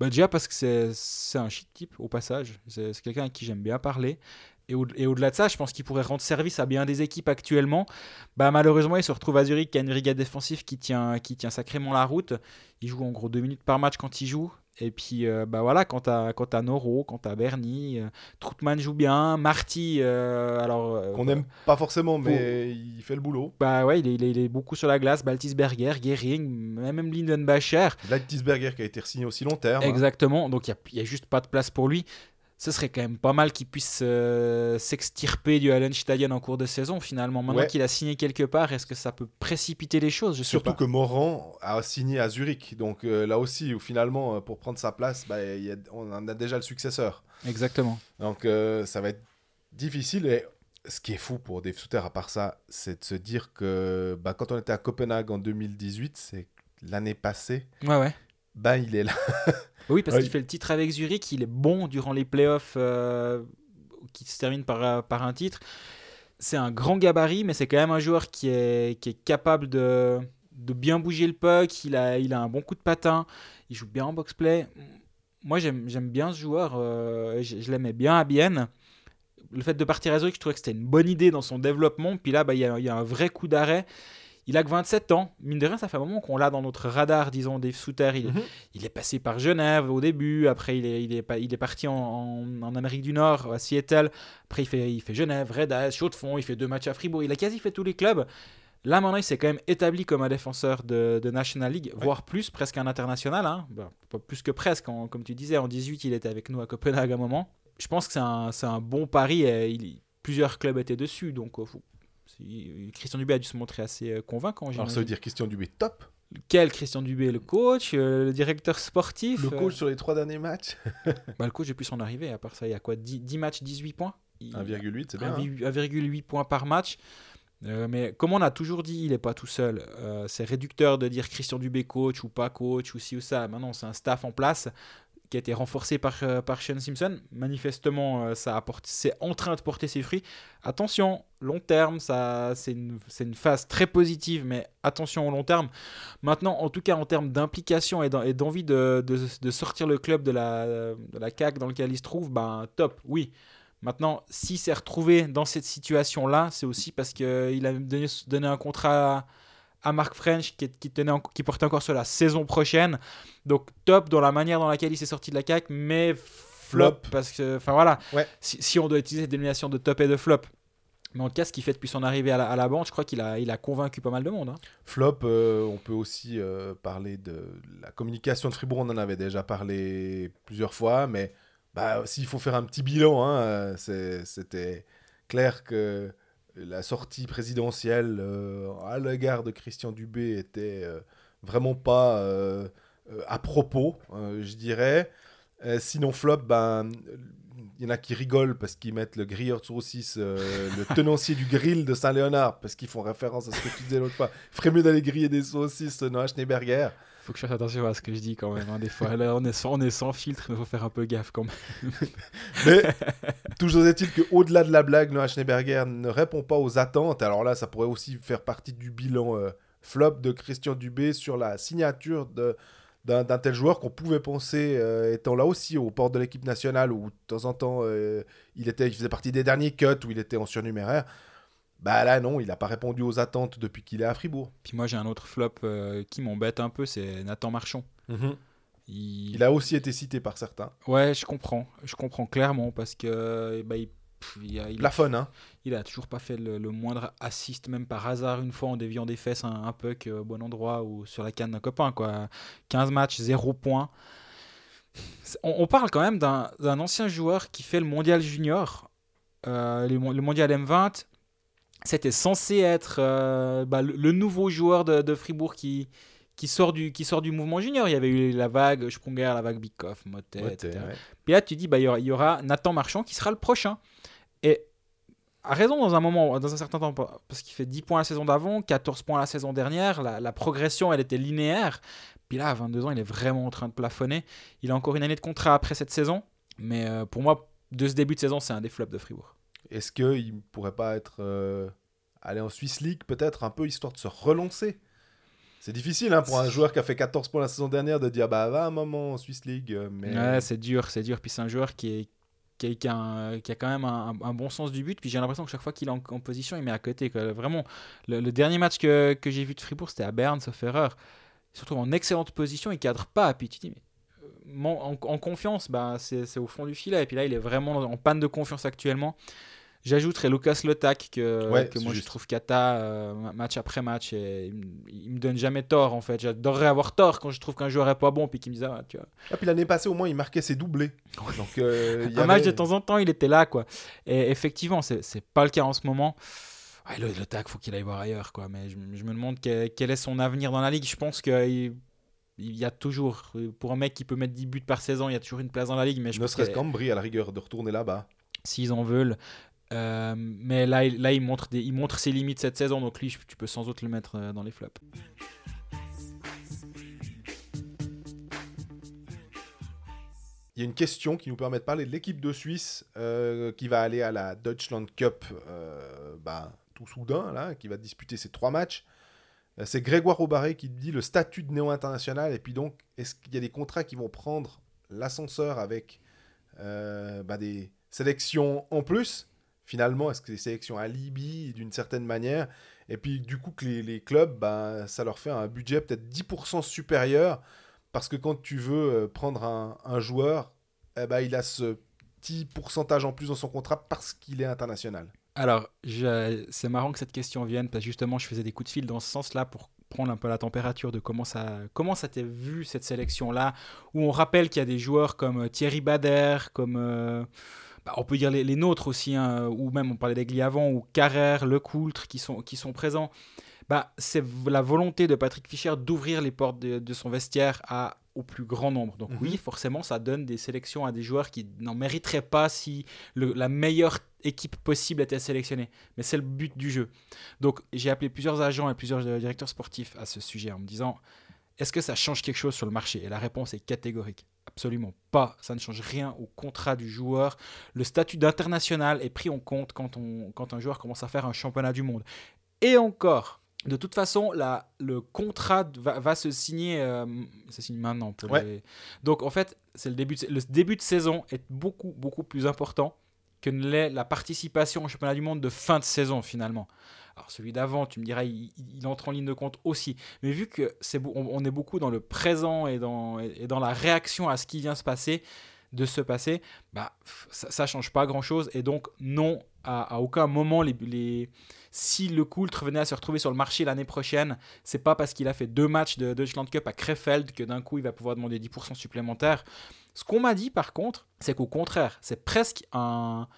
Bah déjà parce que c'est un shit type au passage. C'est quelqu'un à qui j'aime bien parler. Et, au, delà de ça, je pense qu'il pourrait rendre service à bien des équipes actuellement. Bah, malheureusement, il se retrouve à Zurich, qui a une brigade défensive qui tient, qui tient sacrément la route. Il joue en gros deux minutes par match quand il joue. Et puis, euh, bah voilà, quand t'as, quand Noro, quand t'as Bernie, euh, Troutman joue bien, Marty, euh, alors... Qu'on n'aime pas forcément, mais il fait le boulot. Bah ouais, il est, il est, beaucoup sur la glace, Baltisberger, Gehring, même Lindenbacher. Baltisberger qui a été signé aussi long terme. Exactement, donc il n'y a, a, juste pas de place pour lui ce serait quand même pas mal qu'il puisse euh, s'extirper du Stadion en cours de saison finalement. Maintenant qu'il a signé quelque part, est-ce que ça peut précipiter les choses? Je Surtout que Moran a signé à Zurich. Donc euh, là aussi, où finalement, euh, pour prendre sa place, bah, on en a déjà le successeur. Exactement. Donc ça va être difficile. Et ce qui est fou pour Dave Souter, à part ça, c'est de se dire que bah, quand on était à Copenhague en 2018, c'est l'année passée. Ouais, ouais. Bah, il est là. Oui, parce qu'il fait le titre avec Zurich, il est bon durant les playoffs euh, qui se terminent par, euh, par un titre. C'est un grand gabarit, mais c'est quand même un joueur qui est, qui est capable de, de bien bouger le puck. Il a, il a un bon coup de patin. Il joue bien en box-play. Moi, j'aime bien ce joueur. Euh, je, l'aimais bien à Bienne. Le fait de partir à Zurich, je trouvais que c'était une bonne idée dans son développement. Puis là, bah, il y a un vrai coup d'arrêt. Il a que 27 ans. Mine de rien, ça fait un moment qu'on l'a dans notre radar, disons, des Souter. Il, mhm. il, est passé par Genève au début. Après, il est, il est, il est parti en, en, Amérique du Nord, à Seattle. Après, il fait, il fait Genève, Red Chaux de Fonds. Il fait deux matchs à Fribourg. Il a quasi fait tous les clubs. Là, maintenant, il s'est quand même établi comme un défenseur de, de National League, voire plus, presque un international. Hein. pas plus que presque. comme tu disais, en 18, il était avec nous à Copenhague à un moment. Je pense que c'est un, un, bon pari. Et il, plusieurs clubs étaient dessus. Donc, il euh, faut, Christian Dubé a dû se montrer assez euh, convaincant. Alors ça veut dire Christian Dubé top quel Christian Dubé Le coach, euh, le directeur sportif Le coach euh sur les trois derniers matchs bah, Le coach est plus en arrivée, à part ça, il y a quoi 10, matchs, 18 points? 1,8, c'est bien. 1,8 hein. points par match. mais comme on a toujours dit, il n'est pas tout seul. c'est réducteur de dire Christian Dubé coach ou pas coach ou ci ou ça. Maintenant, c'est un staff en place qui a été renforcé par, euh, par Sean Simpson. Manifestement, euh, c'est en train de porter ses fruits. Attention, long terme, c'est une, une, phase très positive, mais attention au long terme. Maintenant, en tout cas, en termes d'implication et d'envie de, de, sortir le club de la, de la CAC dans lequel il se trouve, ben top, oui. Maintenant, s'il s'est retrouvé dans cette situation-là, c'est aussi parce qu'il a donné un contrat à Mark French qui, qui, tenait qui portait encore sur la saison prochaine. Donc top dans la manière dans laquelle il s'est sorti de la CAC, mais flop, parce que, enfin voilà, si, on doit utiliser cette dénomination de top et de flop. Mais en tout cas, ce qu'il fait depuis son arrivée à la, à la banque, je crois qu'il a, il a convaincu pas mal de monde. Hein. Flop, euh, on peut aussi euh, parler de la communication de Fribourg, on en avait déjà parlé plusieurs fois, mais bah, s'il faut faire un petit bilan, hein, euh, c'était clair que la sortie présidentielle euh, à l'égard de Christian Dubé était euh, vraiment pas euh, à propos, je dirais. Sinon, flop, ben, il y en a qui rigolent parce qu'ils mettent le grilleur de saucisses, euh, le tenancier du grill de Saint-Léonard, parce qu'ils font référence à ce que tu disais l'autre fois. Il ferait mieux d'aller griller des saucisses Noah Schneeberger. Faut que je fasse attention à ce que je dis quand même. Hein, des fois, on est, sans, filtre, mais faut faire un peu gaffe quand même. mais toujours est-il qu'au-delà de la blague, Noah Schneeberger ne répond pas aux attentes. Alors là, ça pourrait aussi faire partie du bilan euh, flop de Christian Dubé sur la signature de d'un tel joueur qu'on pouvait penser euh, étant là aussi au port de l'équipe nationale où de temps en temps euh, il, était, il faisait partie des derniers cuts où il était en surnuméraire. Bah là non, il n'a pas répondu aux attentes depuis qu'il est à Fribourg. Puis moi j'ai un autre flop euh, qui m'embête un peu, c'est Nathan Marchand. Mhm. il... a aussi été cité par certains. Ouais, je comprends, je comprends clairement parce que bah, il il, a, il hein Il a toujours pas fait le, moindre assist, même par hasard, une fois en déviant des fesses un, un puck au bon endroit ou sur la canne d'un copain. Quoi. 15 matchs, 0 points. On, parle quand même d'un ancien joueur qui fait le mondial junior, euh, le, mondial M20. C'était censé être euh, bah, le, nouveau joueur de, Fribourg qui, qui sort du qui sort du mouvement junior. Il y avait eu la vague Sprunger, la vague Bikoff, Motet, etc. Puis là, tu dis bah il y, aura, Nathan Marchand qui sera le prochain. Et a raison dans un moment, dans un certain temps, parce qu'il fait 10 points la saison d'avant, 14 points la saison dernière, la, progression, elle était linéaire. Puis là, à 22 ans, il est vraiment en train de plafonner. Il a encore une année de contrat après cette saison, mais euh, pour moi, de ce début de saison, c'est un des flops de Fribourg. Est-ce qu'il ne pourrait pas être euh, aller en Swiss League, peut-être un peu, histoire de se relancer? C'est difficile hein, pour un joueur qui a fait 14 points la saison dernière de dire bah va un moment en Swiss League. Mais... Ouais, c'est dur, c'est dur. Puis c'est un joueur qui a, quand même un, bon sens du but. Puis j'ai l'impression que chaque fois qu'il est en, position, il met à côté. Vraiment, le, dernier match que, j'ai vu de Fribourg, c'était à Berne, sauf erreur. Surtout en excellente position, il cadre pas. Puis tu dis, mais en, en, confiance, bah, c'est au fond du filet. Et puis là, il est vraiment en panne de confiance actuellement. J'ajouterais Lucas Lotak, que, que moi je trouve cata euh, match après match. Et il, me donne jamais tort en fait. J'adorerais avoir tort quand je trouve qu'un joueur est pas bon puis qu'il me dit ah, tu vois. Ah, puis l'année passée au moins il marquait ses doublés. Donc, euh, un match de temps en temps il était là quoi. Et effectivement, c'est pas le cas en ce moment. le, le tac, faut qu'il aille voir ailleurs quoi. Mais je, me demande quel, est son avenir dans la ligue. Je pense qu'il il y a toujours, pour un mec qui peut mettre 10 buts par saison, il y a toujours une place dans la ligue. Mais je ne serait-ce qu'Ambry à la rigueur de retourner là-bas. S'ils en veulent. Euh, mais là, là il, montre des, il montre ses limites cette saison, donc lui, tu peux sans doute le mettre euh, dans les flops. Il y a une question qui nous permet de parler de l'équipe de Suisse euh, qui va aller à la Deutschland Cup bah, tout soudain, là, qui va disputer ses trois matchs. C'est Grégoire Aubaré qui dit le statut de néo-international et puis donc est-ce qu'il y a des contrats qui vont prendre l'ascenseur avec bah, des sélections en plus? Finalement, est-ce que les sélections alibi d'une certaine manière? Et puis, du coup, que les, clubs, bah, ça leur fait un budget peut-être 10% supérieur parce que quand tu veux euh, prendre un, joueur, eh ben, il a ce petit pourcentage en plus dans son contrat parce qu'il est international. Alors, c'est marrant que cette question vienne parce que justement, je faisais des coups de fil dans ce sens-là pour prendre un peu la température de comment ça comment ça t'est vu cette sélection là où on rappelle qu'il y a des joueurs comme euh, Thierry Bader comme euh, bah, on peut dire les, nôtres aussi, hein, ou même on parlait d'Aigli avant, ou Carrère, Lecoultre qui sont, qui sont présents. Bah, c'est la volonté de Patrick Fischer d'ouvrir les portes de, son vestiaire à, au plus grand nombre. Donc oui, mhm. forcément, ça donne des sélections à des joueurs qui n'en mériteraient pas si la meilleure équipe possible était sélectionnée. Mais c'est le but du jeu. Donc j'ai appelé plusieurs agents et plusieurs euh, directeurs sportifs à ce sujet en me disant, est-ce que ça change quelque chose sur le marché? Et la réponse est catégorique. Absolument pas. Ça ne change rien au contrat du joueur. Le statut d'international est pris en compte quand, on, quand un joueur commence à faire un championnat du monde. Et encore, de toute façon, la, le contrat va, se signer, euh, ça signe maintenant. Donc en fait, c'est le début, de, le début de saison est beaucoup beaucoup plus important que ne l'est la participation au championnat du monde de fin de saison finalement. Alors celui d'avant, tu me dirais, il, entre en ligne de compte aussi. Mais vu que c'est on, est beaucoup dans le présent et dans, et dans la réaction à ce qui vient se passer, de se passer, bah ça, ne change pas grand chose. Et donc non, à, aucun moment les, si le Coultre venait à se retrouver sur le marché l'année prochaine, c'est pas parce qu'il a fait deux matchs de Deutschland Cup à Krefeld que d'un coup il va pouvoir demander 10% supplémentaires. Ce qu'on m'a dit par contre, c'est qu'au contraire, c'est presque un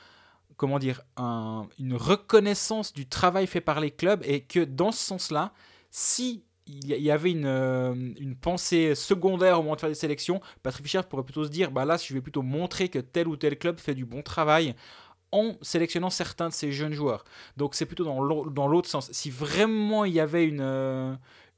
comment dire, une reconnaissance du travail fait par les clubs et que dans ce sens-là, si il y avait une, euh, une pensée secondaire au moment de faire des sélections. Patrick Fischer pourrait plutôt se dire bah là, je vais plutôt montrer que tel ou tel club fait du bon travail en sélectionnant certains de ces jeunes joueurs. Donc c'est plutôt dans l'autre sens. Si vraiment il y avait une, euh,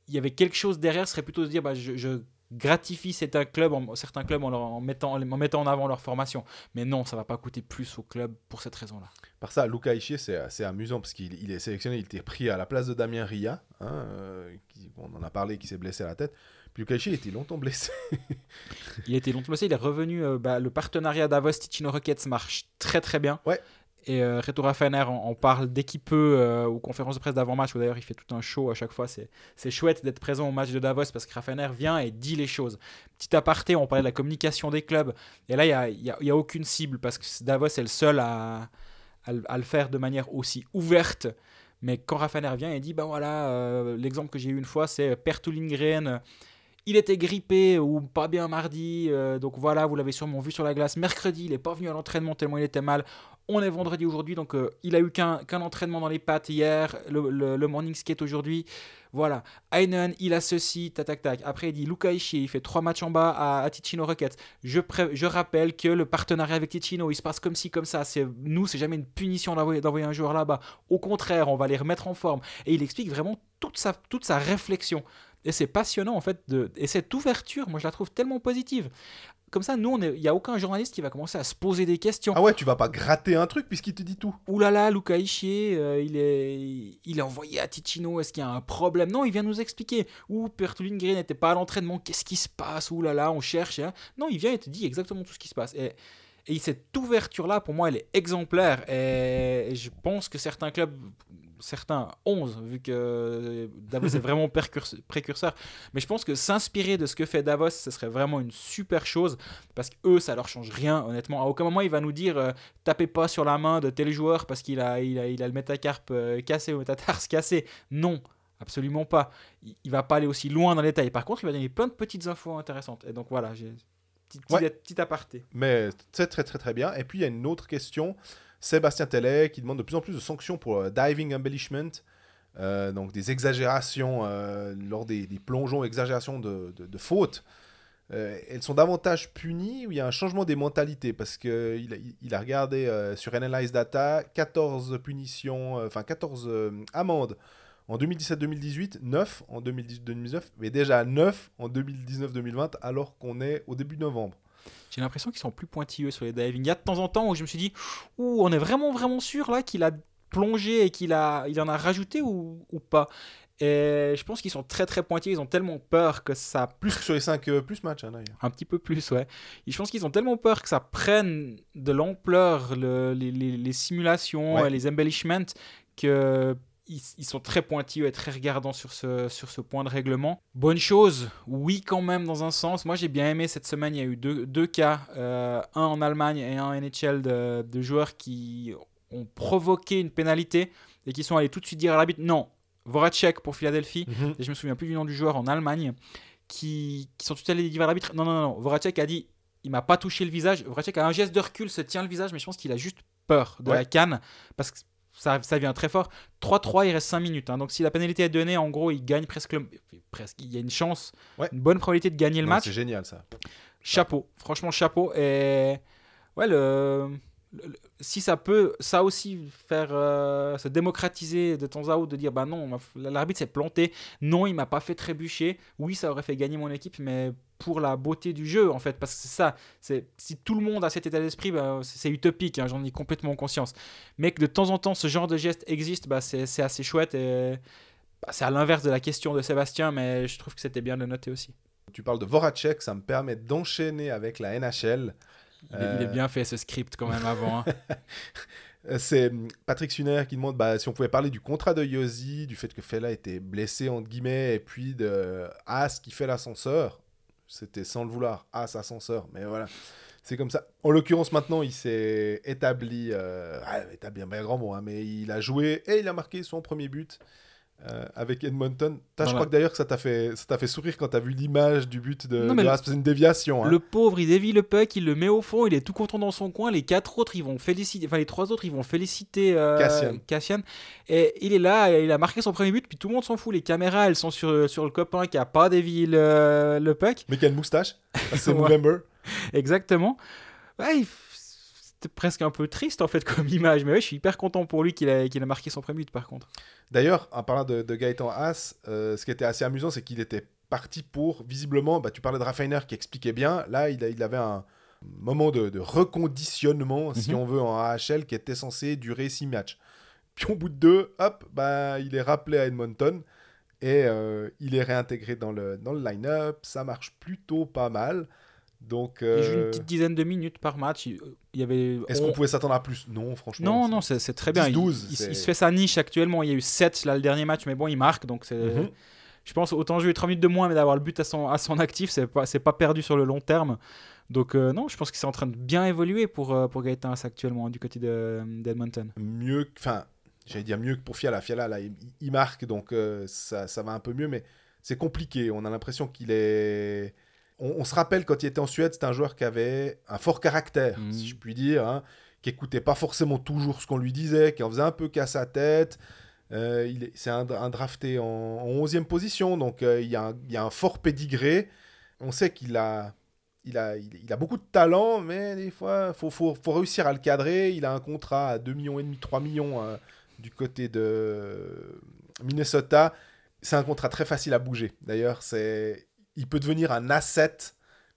il y avait quelque chose derrière, ce serait plutôt de dire bah, je gratifie certains clubs en, certains clubs en, mettant, en mettant en avant leur formation. Mais non, ça va pas coûter plus au club pour cette raison-là. Par ça, Luca Ishii, c'est assez amusant parce qu'il est sélectionné, il était pris à la place de Damien Ria, hein, euh, qui, on en a parlé, qui s'est blessé à la tête. Puis Luca Ishii était longtemps blessé. il été longtemps blessé, il est revenu. Euh, bah, le partenariat Davos Ticino Rockets marche très très bien. Ouais. Et euh, Reto Raffaner en, parle dès qu'il peut euh, aux conférences de presse d'avant-match, où d'ailleurs il fait tout un show à chaque fois. C'est chouette d'être présent au match de Davos parce que Raffaner vient et dit les choses. Petit aparté, on parlait de la communication des clubs. Et là, il n'y a, y a, aucune cible parce que Davos est le seul à, à, le faire de manière aussi ouverte. Mais quand Raffaner vient et dit, bah voilà, euh, l'exemple que j'ai eu une fois, c'est Pertulingren il était grippé ou pas bien mardi, euh, donc voilà, vous l'avez sûrement vu sur la glace. Mercredi, il n'est pas venu à l'entraînement tellement il était mal. On est vendredi aujourd'hui, donc euh, il a eu qu'un entraînement dans les pattes hier, le, morning skate aujourd'hui. Voilà. Einen, il a ceci, tac tac tac. Après, il dit Luca Ishii, il fait trois matchs en bas à, Ticino Rockets. Je, je rappelle que le partenariat avec Ticino, il se passe comme ci, comme ça. C'est Nous, c'est jamais une punition d'envoyer un joueur là-bas. Au contraire, on va les remettre en forme. Et il explique vraiment toute sa, toute sa réflexion. Et c'est passionnant en fait. De... Et cette ouverture, moi je la trouve tellement positive comme ça, nous, il n'y a aucun journaliste qui va commencer à se poser des questions. Ah ouais, tu vas pas gratter un truc puisqu'il te dit tout. Ouh là là, Luca Ishii, euh, il, est, il est envoyé à Ticino, est-ce qu'il y a un problème? Non, il vient nous expliquer. Ou Pertulin Green n'était pas à l'entraînement, qu'est-ce qui se passe? Ouh là là, on cherche. Hein. Non, il vient et te dit exactement tout ce qui se passe. Et, et cette ouverture-là, pour moi, elle est exemplaire. et je pense que certains clubs certains 11, vu que Davos est vraiment précurseur. Mais je pense que s'inspirer de ce que fait Davos, ce serait vraiment une super chose, parce que eux, ça leur change rien, honnêtement. À aucun moment, il va nous dire euh, tapez pas sur la main de tel joueur parce qu'il a, il a, il a le métacarpe euh, cassé ou le métatarse cassé. Non. Absolument pas. Il, va pas aller aussi loin dans les détails. Par contre, il va donner plein de petites infos intéressantes. Et donc voilà, j'ai petit, aparté. Mais c'est très très très bien. Et puis il y a une autre question Sébastien Tellet qui demande de plus en plus de sanctions pour euh, diving embellishment, euh, donc des exagérations euh, lors des, plongeons, exagérations de, fautes. elles sont davantage punies ou il y a un changement des mentalités? Parce qu'il a, il a regardé sur Analyze Data 14 punitions, enfin 14 amendes en 2017-2018, 9 en 2018-2019, mais déjà 9 en 2019-2020 alors qu'on est au début novembre j'ai l'impression qu'ils sont plus pointilleux sur les diving. Il y a de temps en temps où je me suis dit, ouh, on est vraiment vraiment sûr là qu'il a plongé et qu'il a, il en a rajouté ou, ou pas. Et je pense qu'ils sont très très pointilleux, ils ont tellement peur que ça. Plus que sur les 5 euh, plus matchs, hein, d'ailleurs. Un petit peu plus, ouais. Et je pense qu'ils ont tellement peur que ça prenne de l'ampleur, le, les, les, simulations, et les embellishments, que ils, sont très pointilleux et très regardants sur ce, sur ce point de règlement. Bonne chose, oui quand même dans un sens. Moi j'ai bien aimé cette semaine, il y a eu deux, deux cas, euh, un en Allemagne et un en NHL de, de, joueurs qui ont provoqué une pénalité et qui sont allés tout de suite dire à l'arbitre non, Voracek pour Philadelphie, mhm. et je me souviens plus du nom du joueur en Allemagne, qui, qui sont tout allés dire à l'arbitre non, non, non, Voracek a dit il m'a pas touché le visage. Voracek a un geste de recul, se tient le visage, mais je pense qu'il a juste peur de la canne parce que ça, ça vient très fort. 3-3, il reste 5 minutes. Hein. Donc si la pénalité est donnée, en gros, il gagne presque. presque il y a une chance, une bonne probabilité de gagner le match. C'est génial ça. Chapeau, franchement chapeau. Et ouais, le, si ça peut, ça aussi, faire euh, se démocratiser de temps à autre, de dire bah non, l'arbitre s'est planté, non, il m'a pas fait trébucher, oui, ça aurait fait gagner mon équipe, mais pour la beauté du jeu, en fait, parce que c'est ça, c'est si tout le monde a cet état d'esprit, bah, c'est utopique, hein, j'en ai complètement conscience. Mais que de temps en temps, ce genre de geste existe, bah, c'est assez chouette et bah, c'est à l'inverse de la question de Sébastien, mais je trouve que c'était bien de noter aussi. Tu parles de Voracek, ça me permet d'enchaîner avec la NHL. Il, est, bien fait ce script quand même avant. Hein. C'est Patrick Suner qui demande bah, si on pouvait parler du contrat de Yossi, du fait que Fela était blessé, entre guillemets, et puis de As qui fait l'ascenseur. C'était sans le vouloir, As ascenseur, mais voilà. C'est comme ça. En l'occurrence, maintenant, il s'est établi, euh, établi un grand mot, hein, mais il a joué et il a marqué son premier but euh, avec Edmonton. je crois que d'ailleurs que ça t'a fait, ça fait sourire quand t'as vu l'image du but de, non, une déviation. Hein. Le pauvre, il dévie le puck, il le met au fond, il est tout content dans son coin. Les quatre autres, ils vont féliciter, enfin les trois autres, ils vont féliciter euh, Cassian. Et il est là, il a marqué son premier but, puis tout le monde s'en fout. Les caméras, elles sont sur, sur le copain qui a pas dévié le, le puck. Mais qui a une moustache. C'est November. Exactement. Ouais, presque un peu triste en fait comme image, mais ouais, je suis hyper content pour lui qu'il a, qu'il a marqué son premier but par contre. D'ailleurs, en parlant de, Gaëtan Haas, euh, ce qui était assez amusant, c'est qu'il était parti pour, visiblement, bah, tu parlais de Raffiner qui expliquait bien, là il, il avait un moment de, reconditionnement, si mhm. on veut, en AHL qui était censé durer 6 matchs. Puis au bout de deux, hop, bah, il est rappelé à Edmonton et euh, il est réintégré dans le, dans le line-up, ça marche plutôt pas mal. Donc, Il joue une euh, petite dizaine de minutes par match. Il, y avait. Est-ce qu'on pouvait s'attendre à plus? Non, franchement. Non, non, c'est très bien. 12, il, se fait sa niche actuellement. Il y a eu 7 là, le dernier match, mais bon, il marque. Donc, c'est. Mhm. Je pense autant jouer 3 minutes de moins, mais d'avoir le but à son, à son actif, c'est pas, pas perdu sur le long terme. Donc, euh, non, je pense qu'il est en train de bien évoluer pour, euh, pour Gaëtan actuellement du côté d'Edmonton. Mieux, enfin, j'allais dire mieux que pour Fiala. Fiala, là, il, marque, donc ça, ça va un peu mieux, mais c'est compliqué. On a l'impression qu'il est on, se rappelle quand il était en Suède, c'était un joueur qui avait un fort caractère, mhm. si je puis dire, hein, qui écoutait pas forcément toujours ce qu'on lui disait, qui en faisait un peu qu'à sa tête. Euh, c'est un, drafté en, 11e position, donc euh, il, y a un, fort pédigré. On sait qu'il a, il a, il, a beaucoup de talent, mais des fois, il faut, faut, réussir à le cadrer. Il a un contrat à 2 millions et demi, 3 millions euh, du côté de Minnesota. C'est un contrat très facile à bouger. D'ailleurs, c'est il peut devenir un asset,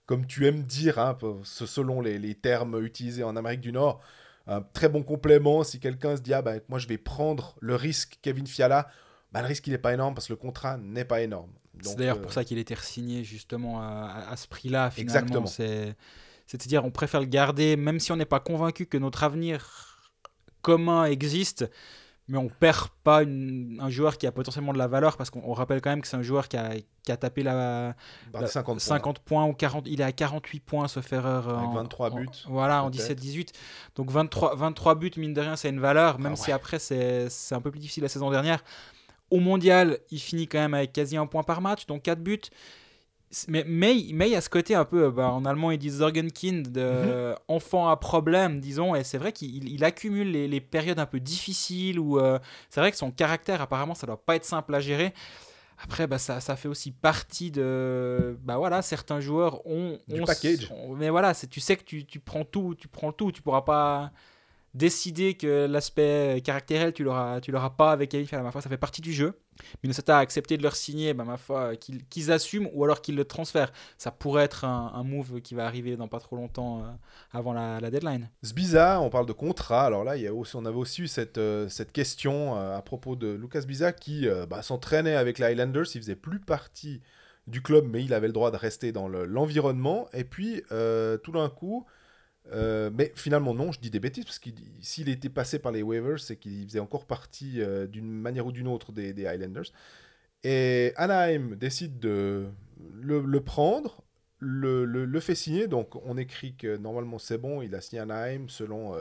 comme tu aimes dire, hein, selon les, termes utilisés en Amérique du Nord. Un très bon complément. Si quelqu'un se dit, ah ben, moi je vais prendre le risque Kevin Fiala, bah, le risque il n'est pas énorme parce que le contrat n'est pas énorme. C'est d'ailleurs euh, pour ça qu'il a été signé justement à, ce prix-là. Exactement. C'est-à-dire, on préfère le garder, même si on n'est pas convaincu que notre avenir commun existe mais on perd pas un joueur qui a potentiellement de la valeur parce qu'on rappelle quand même que c'est un joueur qui a, qui a tapé la, 50, points. ou 40 il est à 48 points sauf erreur avec 23 buts. voilà en 17-18 donc 23, 23 buts mine de rien c'est une valeur même ah si après c'est un peu plus difficile la saison dernière. Au mondial il finit quand même avec quasi un point par match donc 4 buts mais, mais, mais, il y a ce côté un peu, bah, en allemand ils disent Sorgenkind, de mhm. enfant à problème, disons, et c'est vrai qu'il accumule les, les, périodes un peu difficiles où euh, c'est vrai que son caractère, apparemment, ça doit pas être simple à gérer. Après, bah, ça, ça fait aussi partie de. Bah voilà, certains joueurs ont. Du package. mais voilà, tu sais que tu, tu, prends tout, tu prends tout, tu pourras pas décider que l'aspect caractériel, tu l'auras, l'auras pas avec Kevin Ma foi, ça fait partie du jeu. Minnesota a accepté de leur signer, bah, ma foi, qu'ils, assument ou alors qu'ils le transfèrent. Ça pourrait être un, move qui va arriver dans pas trop longtemps euh, avant la, deadline. Sbiza, on parle de contrat. Alors là, il y a aussi, on avait aussi eu cette, euh, cette question euh, à propos de Lucas Biza qui bah, s'entraînait avec les Highlanders. Il faisait plus partie du club, mais il avait le droit de rester dans l'environnement. Et puis, tout d'un coup, euh, mais finalement, non, je dis des bêtises, parce que s'il était passé par les waivers, c'est qu'il faisait encore partie euh, d'une manière ou d'une autre des, des, Highlanders. Et Anaheim décide de le, prendre, le, le, fait signer. Donc, on écrit que normalement c'est bon, il a signé Anaheim selon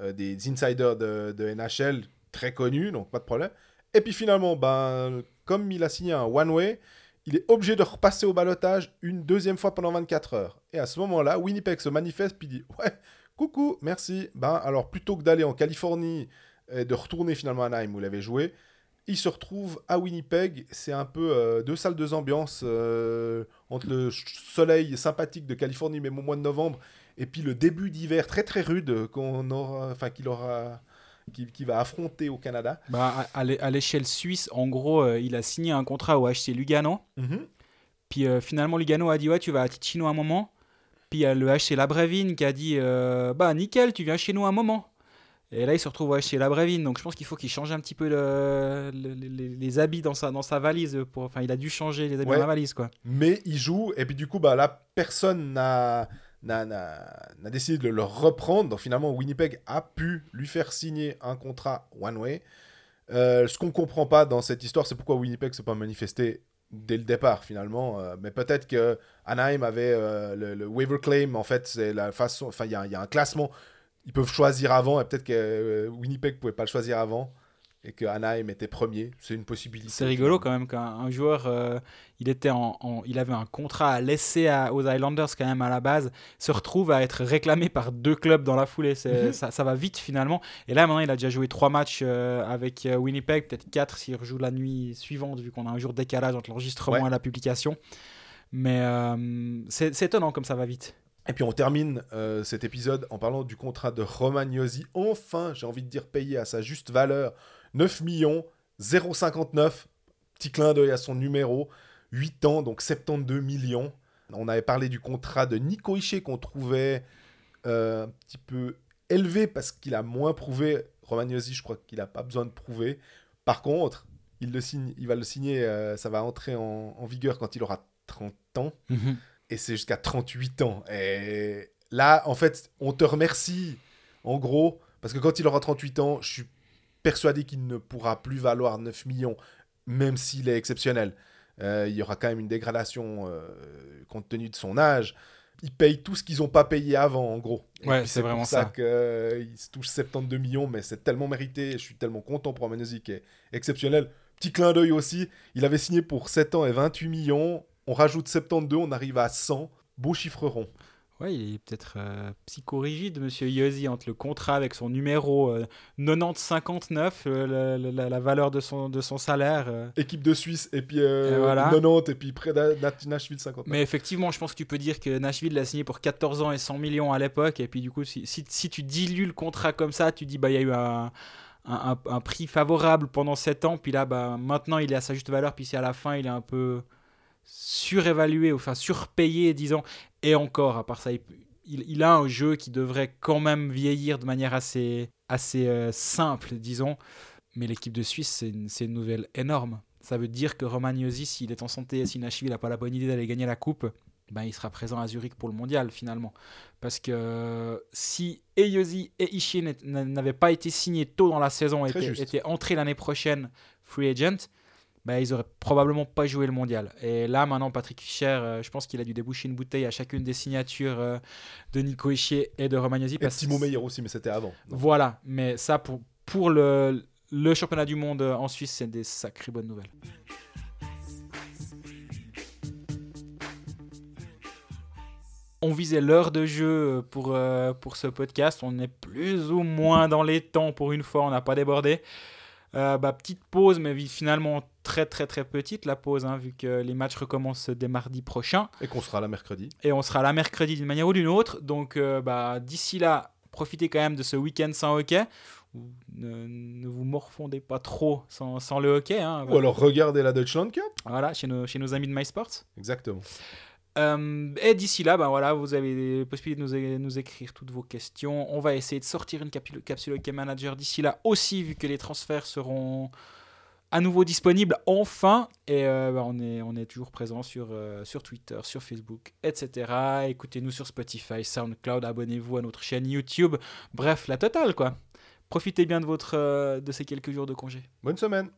euh, des insiders de, de, NHL très connus, donc pas de problème. Et puis finalement, ben, comme il a signé un one-way, il est obligé de repasser au balotage une deuxième fois pendant 24 heures. Et à ce moment-là, Winnipeg se manifeste puis dit Ouais, coucou, merci. Ben, alors plutôt que d'aller en Californie et de retourner finalement à Anaheim où il avait joué, il se retrouve à Winnipeg. C'est un peu euh, deux salles, deux ambiances euh, entre le soleil sympathique de Californie, même au mois de novembre, et puis le début d'hiver très très rude qu'on aura, enfin qu'il aura qui, va affronter au Canada. Bah, à, l'échelle suisse, en gros, euh, il a signé un contrat au HC Lugano. Mhm. Puis euh, finalement, Lugano a dit Ouais, tu vas à Ticino un moment. Puis il y a le HC Labrevine qui a dit euh, Bah, nickel, tu viens chez nous un moment. Et là, il se retrouve au HC Labrevine. Donc je pense qu'il faut qu'il change un petit peu les, habits dans sa, dans sa valise. Pour... Enfin, il a dû changer les habits dans la valise. quoi. Mais il joue, et puis du coup, bah, là, personne n'a n'a décidé de le reprendre. Donc finalement, Winnipeg a pu lui faire signer un contrat one-way. Euh, ce qu'on comprend pas dans cette histoire, c'est pourquoi Winnipeg s'est pas manifesté dès le départ finalement. Euh, mais peut-être que Anaheim avait euh, le, waiver claim. En fait, c'est la façon. Enfin, il y, a un classement. Ils peuvent choisir avant et peut-être que Winnipeg pouvait pas le choisir avant. Et que Anaheim était premier. C'est une possibilité. C'est rigolo quand même qu'un joueur, euh, il, était en, il avait un contrat à laisser aux Islanders quand même à la base, se retrouve à être réclamé par deux clubs dans la foulée. Mhm. ça, ça, va vite finalement. Et là maintenant, il a déjà joué trois matchs euh, avec euh, Winnipeg, peut-être quatre s'il rejoue la nuit suivante, vu qu'on a un jour de décalage entre l'enregistrement et la publication. Mais c'est étonnant comme ça va vite. Et puis on termine cet épisode en parlant du contrat de Romagnosi, enfin, j'ai envie de dire payé à sa juste valeur 9 millions, 0,59. Petit clin d'œil à son numéro. 8 ans, donc 72 millions. On avait parlé du contrat de Nico qu'on trouvait euh, un petit peu élevé parce qu'il a moins prouvé. Romagnosi, je crois qu'il n'a pas besoin de prouver. Par contre, il, le signe, il va le signer, euh, ça va entrer en, vigueur quand il aura 30 ans. Mhm. Et c'est jusqu'à 38 ans. Et là, en fait, on te remercie, en gros, parce que quand il aura 38 ans, je suis persuadé qu'il ne pourra plus valoir 9 millions, même s'il est exceptionnel. Euh, il y aura quand même une dégradation euh, compte tenu de son âge. Ils payent tout ce qu'ils n'ont pas payé avant, en gros. ouais, c'est vraiment ça. ça. qu'ils euh, se touchent 72 millions, mais c'est tellement mérité. Je suis tellement content pour Amanosi qui est exceptionnel. Petit clin d'œil aussi, il avait signé pour 7 ans et 28 millions. On rajoute 72, on arrive à 100. Beau chiffre rond. Ouais, il est peut-être euh, psychorigide, monsieur Yossi, entre le contrat avec son numéro 90-59, euh, euh, la, valeur de son, de son salaire. Équipe de Suisse, et puis 90, et puis près de Nashville 59. Mais effectivement, je pense que tu peux dire que Nashville l'a signé pour 14 ans et 100 millions à l'époque, et puis du coup, si, si, tu dilues le contrat comme ça, tu dis, bah, il y a eu un. Un, un, prix favorable pendant 7 ans, puis là, bah, maintenant il est à sa juste valeur, puis si à la fin il est un peu surévalué, enfin surpayé, disons, et encore, à part ça, il, a un jeu qui devrait quand même vieillir de manière assez, assez euh, simple, disons. Mais l'équipe de Suisse, c'est une, une, nouvelle énorme. Ça veut dire que Romagnosi, s'il est en santé et si Nashville n'a pas la bonne idée d'aller gagner la coupe, ben, il sera présent à Zurich pour le mondial finalement. Parce que si Eyosi et Ishii n'avaient pas été signés tôt dans la saison et étaient, étaient entrés l'année prochaine free agent, bah, ils auraient probablement pas joué le mondial. Et là, maintenant, Patrick Fischer, euh, je pense qu'il a dû déboucher une bouteille à chacune des signatures euh, de Nico Ischier et de Romagnosi. Et. Timo Meyer aussi, mais c'était avant. Voilà, mais ça, pour, pour le, le championnat du monde euh, en Suisse, c'est des sacrées bonnes nouvelles. On visait l'heure de jeu pour, pour ce podcast. On est plus ou moins dans les temps pour une fois. On n'a pas débordé. Euh, bah, petite pause, mais finalement très très très petite la pause, hein, vu que les matchs recommencent dès mardi prochain. Et qu'on sera là mercredi. Et on sera là mercredi d'une manière ou d'une autre. Donc euh, bah, d'ici là, profitez quand même de ce week-end sans hockey. Ne, vous morfondez pas trop sans, sans le hockey. Hein. Ou alors regardez la Deutschland Cup. Voilà, chez nos, chez nos amis de MySports. Exactement. Euh, et d'ici là, ben voilà, vous avez la possibilité de nous, écrire toutes vos questions. On va essayer de sortir une capsule, OK Manager d'ici là aussi, vu que les transferts seront à nouveau disponibles enfin. Et euh, ben, on, est, on est toujours présent sur, euh, sur Twitter, sur Facebook, etc. Écoutez-nous sur Spotify, SoundCloud, abonnez-vous à notre chaîne YouTube. Bref, la totale, quoi. Profitez bien de, votre, de ces quelques jours de congé. Bonne semaine